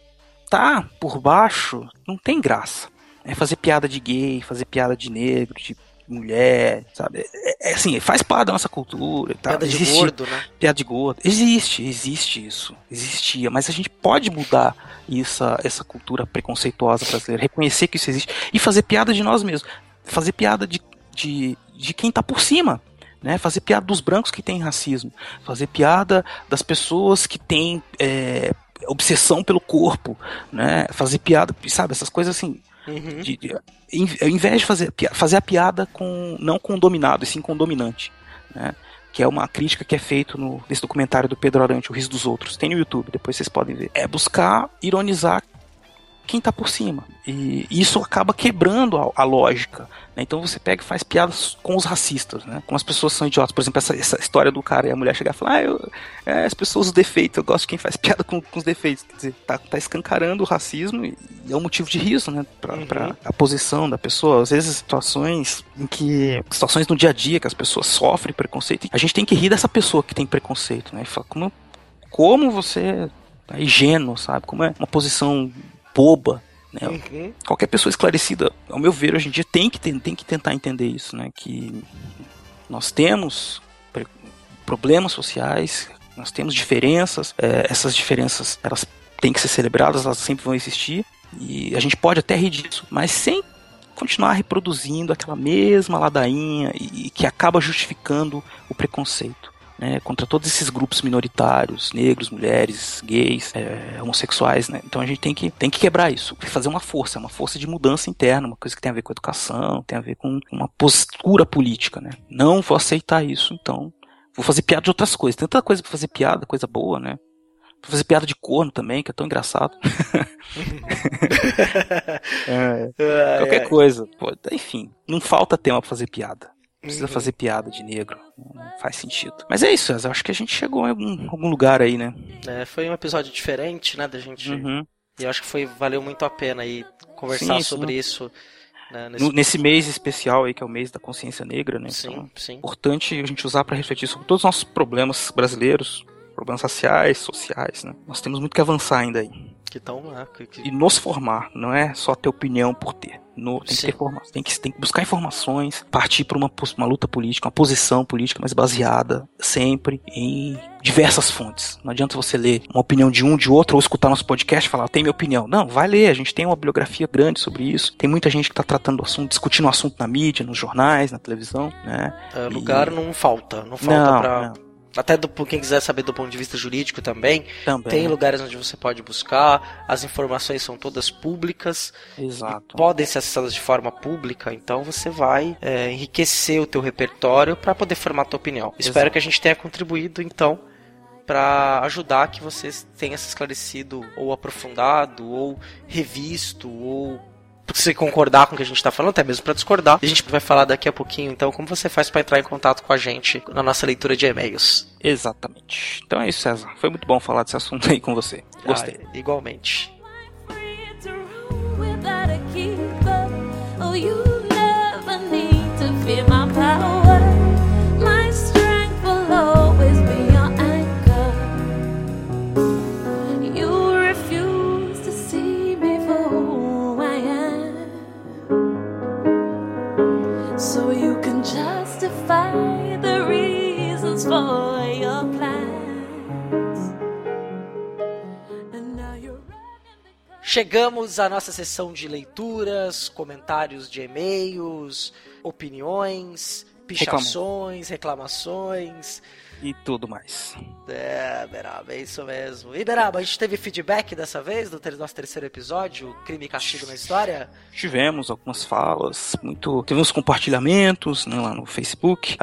tá por baixo não tem graça. É fazer piada de gay, fazer piada de negro, de mulher, sabe? É, é assim, faz parte da nossa cultura e tal. Piada de Existe- gordo, né? Piada de gordo. Existe, existe isso. Existia. Mas a gente pode mudar essa, essa cultura preconceituosa brasileira. Reconhecer que isso existe. E fazer piada de nós mesmos. Fazer piada de, de, de quem tá por cima. Né? Fazer piada dos brancos que têm racismo. Fazer piada das pessoas que têm é, obsessão pelo corpo. Né? Fazer piada, sabe? Essas coisas assim. De- de- em, ao invés de fazer, fazer a piada com não com o dominado, e sim com o dominante. Né? que é uma crítica que é feito no, nesse documentário do Pedro Arante, O Riso dos Outros. Tem no YouTube, depois vocês podem ver. É buscar ironizar quem tá por cima. E isso acaba quebrando a, a lógica. né? Então você pega e faz piadas com os racistas, né? Com as pessoas que são idiotas. Por exemplo, essa, essa história do cara e a mulher chegar e falar, ah, eu, é, as pessoas os defeitos, eu gosto de quem faz piada com, com os defeitos. Quer dizer, tá, tá escancarando o racismo e, e é um motivo de riso, né? Pra, pra a posição da pessoa. Às vezes situações em que. situações no dia a dia que as pessoas sofrem preconceito. A gente tem que rir dessa pessoa que tem preconceito, né? E falar, como, como você é ingênuo, sabe? Como é uma posição boba. Né? Uhum. Qualquer pessoa esclarecida, ao meu ver, hoje em dia tem que, tem que tentar entender isso, né? Que nós temos problemas sociais, nós temos diferenças, é, essas diferenças elas têm que ser celebradas, elas sempre vão existir, e a gente pode até rir disso, mas sem continuar reproduzindo aquela mesma ladainha e, e que acaba justificando o preconceito. Né, contra todos esses grupos minoritários, negros, mulheres, gays, é, homossexuais, né? Então a gente tem que, tem que quebrar isso, fazer uma força, uma força de mudança interna, uma coisa que tem a ver com educação, tem a ver com uma postura política, né? Não vou aceitar isso, então vou fazer piada de outras coisas. Tem tanta coisa pra fazer piada, coisa boa, né? Vou fazer piada de corno também, que é tão engraçado. É, qualquer coisa. Pô, enfim, não falta tema pra fazer piada. Não Precisa Uhum. fazer piada de negro. Não faz sentido. Mas é isso, eu acho que a gente chegou em algum, algum lugar aí, né? É, foi um episódio diferente, né? Da gente Uhum. E eu acho que foi valeu muito a pena aí conversar Sim, sobre sim. isso. né, nesse- No- nesse mês especial aí, que é o mês da consciência negra, né? Sim, Então, sim. é importante a gente usar para refletir sobre todos os nossos problemas brasileiros, problemas raciais, sociais, né? Nós temos muito que avançar ainda aí. Que tão, né, que- que- E nos formar, não é só ter opinião por ter. No- tem que tem que, tem que buscar informações, partir para uma, uma luta política, uma posição política, mas baseada sempre em diversas fontes. Não adianta você ler uma opinião de um, de outro, ou escutar nosso podcast e falar, tem minha opinião. Não, vai ler, a gente tem uma bibliografia grande sobre isso. Tem muita gente que está tratando do assunto, discutindo o assunto na mídia, nos jornais, na televisão, né? É, E- lugar não falta, não falta Não, não. Até do, quem quiser saber do ponto de vista jurídico também, Também. tem lugares onde você pode buscar, as informações são todas públicas, Exato. podem ser acessadas de forma pública, então você vai é, enriquecer o teu repertório para poder formar a tua opinião. Espero Exato. que a gente tenha contribuído então para ajudar que vocês tenham se esclarecido ou aprofundado ou revisto ou você concordar com o que a gente está falando, até mesmo para discordar. A gente vai falar daqui a pouquinho, então, como você faz para entrar em contato com a gente na nossa leitura de e-mails. Exatamente. Então é isso, César. Foi muito bom falar desse assunto aí com você. Gostei. Ah, igualmente. Chegamos à nossa sessão de leituras, comentários de e-mails, opiniões, pichações, reclamações. E tudo mais. É, Beraba, é isso mesmo. E Beraba, a gente teve feedback dessa vez do nosso terceiro episódio, Crime e Castigo na História? Tivemos algumas falas, muito. Tivemos compartilhamentos né, lá no Facebook.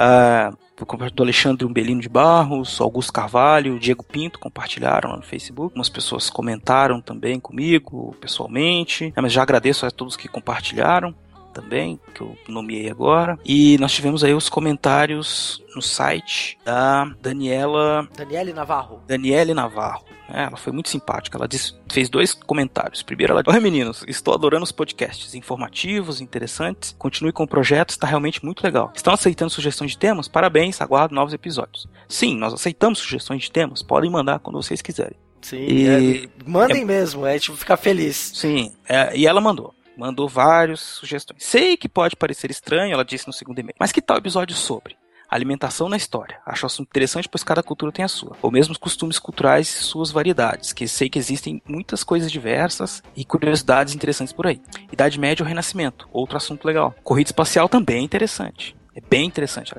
Ah, do Alexandre Umbelino de Barros, Augusto Carvalho, Diego Pinto compartilharam lá no Facebook. Algumas pessoas comentaram também comigo pessoalmente. Ah, Mas já agradeço a todos que compartilharam também, que eu nomeei agora. E nós tivemos aí os comentários no site da Daniela Daniele Navarro. Daniele Navarro. Né? Ela foi muito simpática. Ela disse- fez dois comentários. Primeiro, ela disse: Oi, meninos, estou adorando os podcasts informativos, interessantes. Continue com o projeto, está realmente muito legal. Estão aceitando sugestões de temas? Parabéns, aguardo novos episódios. Sim, nós aceitamos sugestões de temas. Podem mandar quando vocês quiserem. Sim, E- é, mandem mesmo, é tipo ficar feliz. Sim, é, e ela mandou. Mandou várias sugestões. Sei que pode parecer estranho, ela disse no segundo e-mail. Mas que tal episódio sobre? Alimentação na história. Acho assunto interessante, pois cada cultura tem a sua. Ou mesmo os costumes culturais e suas variedades, que sei que existem muitas coisas diversas e curiosidades interessantes por aí. Idade Média ou Renascimento, outro assunto legal. Corrida espacial também é interessante. É bem interessante.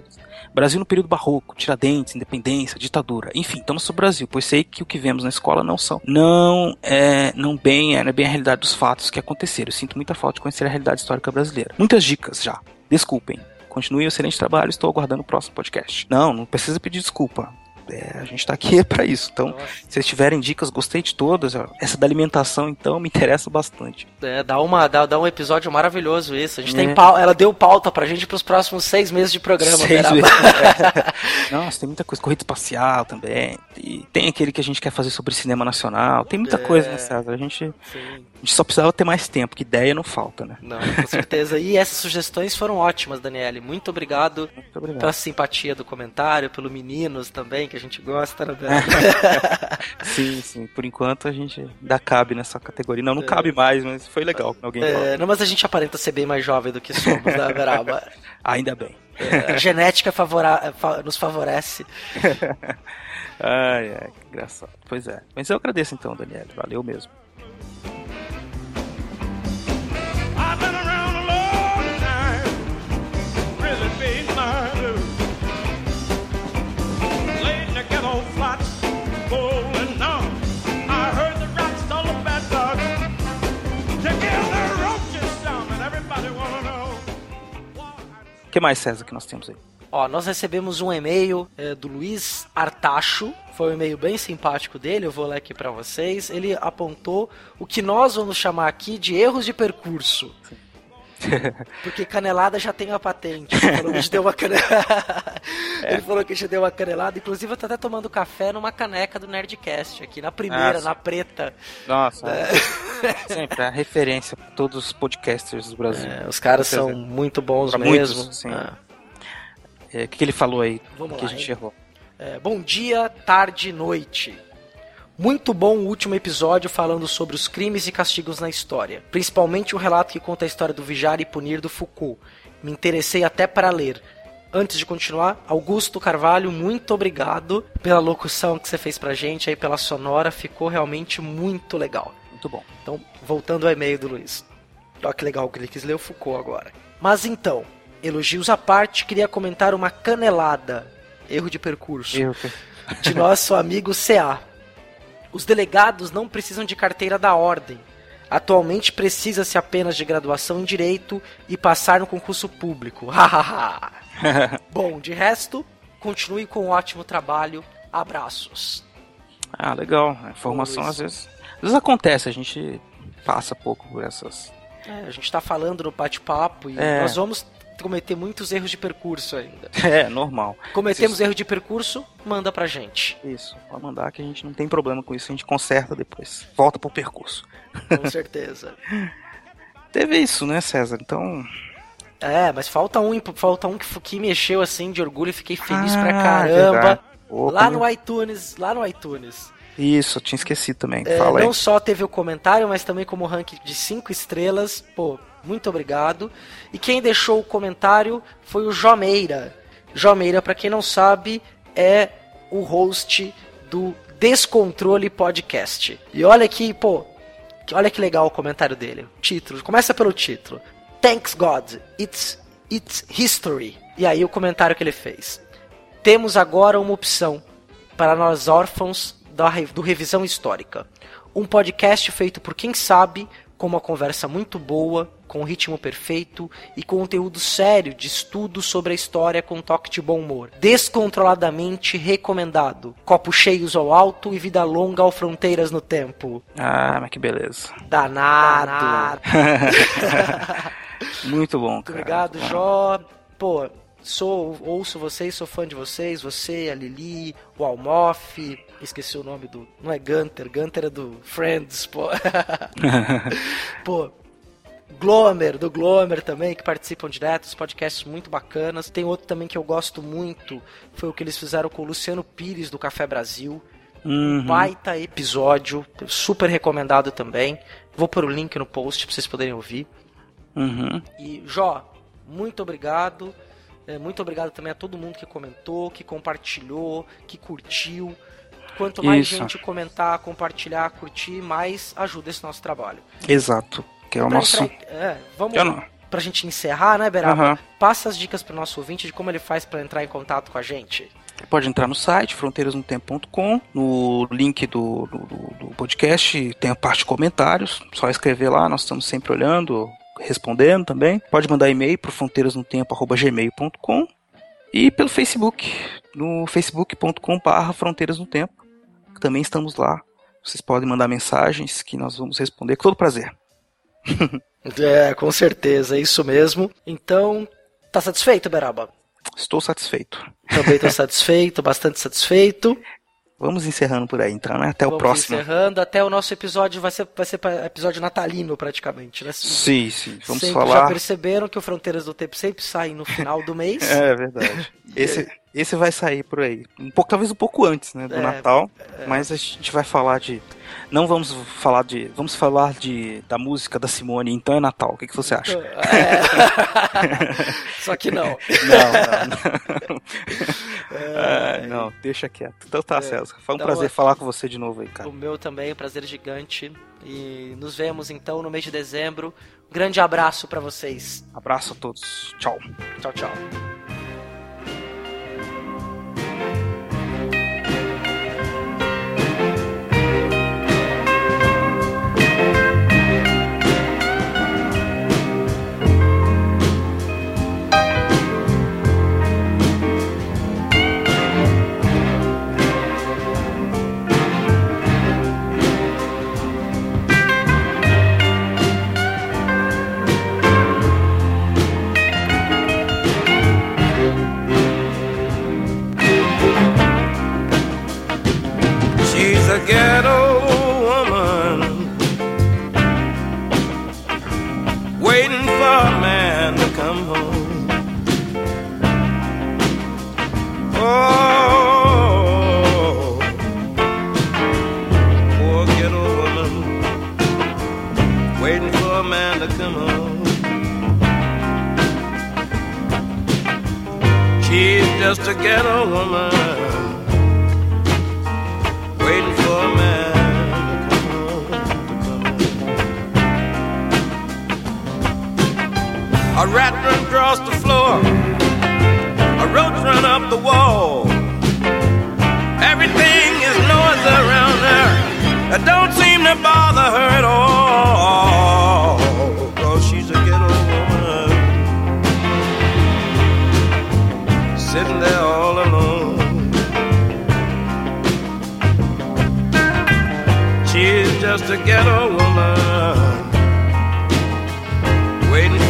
Brasil no período barroco, Tiradentes, independência, ditadura. Enfim, estamos sobre o Brasil, pois sei que o que vemos na escola não são. Não é não bem, é, não é bem a realidade dos fatos que aconteceram. Eu sinto muita falta de conhecer a realidade histórica brasileira. Muitas dicas já. Desculpem. Continue o excelente trabalho, estou aguardando o próximo podcast. Não, não precisa pedir desculpa. É, a gente tá aqui para isso. Então, se vocês tiverem dicas, gostei de todas. ó. Essa da alimentação, então, me interessa bastante. É, dá, uma, dá, dá um episódio maravilhoso isso. A gente É. tem pau, ela deu pauta pra gente pros próximos seis meses de programa. Seis vezes. Nossa, tem muita coisa. Corrida espacial também. E tem aquele que a gente quer fazer sobre cinema nacional. Tem muita É. coisa, né, César? A gente, a gente só precisava ter mais tempo, que ideia não falta, né? Não, com certeza. E essas sugestões foram ótimas, Daniele. Muito obrigado, obrigado. pela simpatia do comentário, pelo meninos também, que a gente gosta, né, sim, sim. Por enquanto a gente ainda cabe nessa categoria. Não, não cabe mais, mas foi legal que alguém É, não, mas a gente aparenta ser bem mais jovem do que somos, né, Beraba? Ainda bem. É, a genética favora- fa- nos favorece. ai, ai, que engraçado. Pois é. Mas eu agradeço então, Daniel. Valeu mesmo. O que mais, César, que nós temos aí? Ó, nós recebemos um e-mail é, do Luiz Artacho. Foi um e-mail bem simpático dele, eu vou ler aqui pra vocês. Ele apontou o que nós vamos chamar aqui de erros de percurso. Porque canelada já tem a patente. Ele falou que a gente deu uma canelada. Ele falou que a gente deu uma canelada. Inclusive, eu tô até tomando café numa caneca do Nerdcast aqui, na primeira, Ah, na preta. Nossa, É. sempre a referência pra todos os podcasters do Brasil. É, os caras são muito bons Pra mesmo. muitos, sim. Ah. É, O que, que ele falou aí Vamos que lá, a gente hein? errou? É, bom dia, tarde e noite. Muito bom o último episódio falando sobre os crimes e castigos na história. Principalmente o relato que conta a história do vigiar e punir do Foucault. Me interessei até para ler. Antes de continuar, Augusto Carvalho, muito obrigado pela locução que você fez pra gente aí, pela sonora. Ficou realmente muito legal. Muito bom. Então, voltando ao e-mail do Luiz. Olha que legal que ele quis ler o Foucault agora. Mas então, elogios à parte, queria comentar uma canelada, erro de percurso, de nosso amigo CA. Os delegados não precisam de carteira da ordem. Atualmente precisa-se apenas de graduação em direito e passar no concurso público. Bom, de resto, continue com um ótimo trabalho. Abraços. Ah, legal. A informação às vezes. Às vezes acontece, a gente passa pouco por essas. É, a gente tá falando no bate-papo e É. nós vamos cometer muitos erros de percurso ainda. É, normal. Cometemos Isso- erro de percurso, manda pra gente. Isso, pode mandar que a gente não tem problema com isso, a gente conserta depois. Volta pro percurso. Com certeza. Teve isso, né, César? Então. É, mas falta um, falta um que, que mexeu assim de orgulho e fiquei feliz pra Ah, caramba. verdade. Opa, lá no iTunes, lá no iTunes. Isso, tinha esquecido também. É, Fala aí. não só teve o comentário, mas também como ranking de 5 estrelas. Pô, muito obrigado. E quem deixou o comentário foi o Jomeira. Jomeira, pra quem não sabe, é o host do Descontrole Podcast. E olha que, pô, olha que legal o comentário dele. Título, começa pelo título. Thanks God, it's, it's history. E aí o comentário que ele fez. Temos agora uma opção para nós órfãos da do Revisão Histórica. Um podcast feito por quem sabe, com uma conversa muito boa, com ritmo perfeito e conteúdo sério de estudo sobre a história com toque de bom humor. Descontroladamente recomendado. Copos cheios ao alto e vida longa ao fronteiras no tempo. Ah, mas que beleza. Danado. Muito bom, Muito cara. obrigado, Bom. Jó. Pô, sou, ouço vocês, sou fã de vocês. Você, a Lili, o Almoff. Esqueci o nome do. Não é Gunter, Gunter é do Friends, pô. pô. Glomer, do Glomer também, que participam direto, os podcasts muito bacanas. Tem outro também que eu gosto muito, foi o que eles fizeram com o Luciano Pires, do Café Brasil. Uhum. Um baita episódio, super recomendado também. Vou pôr o link no post pra vocês poderem ouvir. Uhum. E, Jó, muito obrigado. É, muito obrigado também a todo mundo que comentou, que compartilhou, que curtiu. Quanto mais Isso. gente comentar, compartilhar, curtir, mais ajuda esse nosso trabalho. Exato. Que é o Pra- nosso. pra- é, vamos Eu não- pra gente encerrar, né, Beraba? Aham. Passa as dicas pro nosso ouvinte de como ele faz pra entrar em contato com a gente. Pode entrar no site fronteirasnotempo.com, no link do, do, do- podcast tem a parte de comentários, só escrever lá, nós estamos sempre olhando, respondendo também. Pode mandar e-mail para fronteirasnotempo@gmail.com e pelo Facebook, no facebook.com/barra fronteiras no tempo. Também estamos lá. Vocês podem mandar mensagens que nós vamos responder com todo prazer. É, com certeza, é isso mesmo. Então, tá satisfeito, Beraba? Estou satisfeito. Também tô satisfeito, bastante satisfeito. Vamos encerrando por aí, então, né? Até o Vamos próximo. encerrando, até o nosso episódio vai ser, vai ser episódio natalino praticamente, né? Sim, sim. Vamos sempre falar. Já perceberam que o Fronteiras do Tempo sempre sai no final do mês? É verdade. Esse, esse vai sair por aí. Um pouco, talvez um pouco antes, né, do É, Natal. é. Mas a gente vai falar de. Não vamos falar de. Vamos falar de da música da Simone, então é Natal. O que, que você acha? É. Só que não. Não, não, não. Ah, não, deixa quieto. Então tá, César. Foi um Então, prazer é- falar com você de novo aí, cara. O meu também, prazer gigante. E nos vemos então no mês de dezembro. Um grande abraço pra vocês. Abraço a todos. Tchau. Tchau, tchau. ghetto woman waiting for a man to come home. Oh, poor ghetto woman waiting for a man to come home. She's just a ghetto woman. Rat run across the floor, a roach run up the wall. Everything is noise around her. It don't seem to bother her at all. Cause she's a ghetto woman. Sitting there all alone. She's just a ghetto woman. Waiting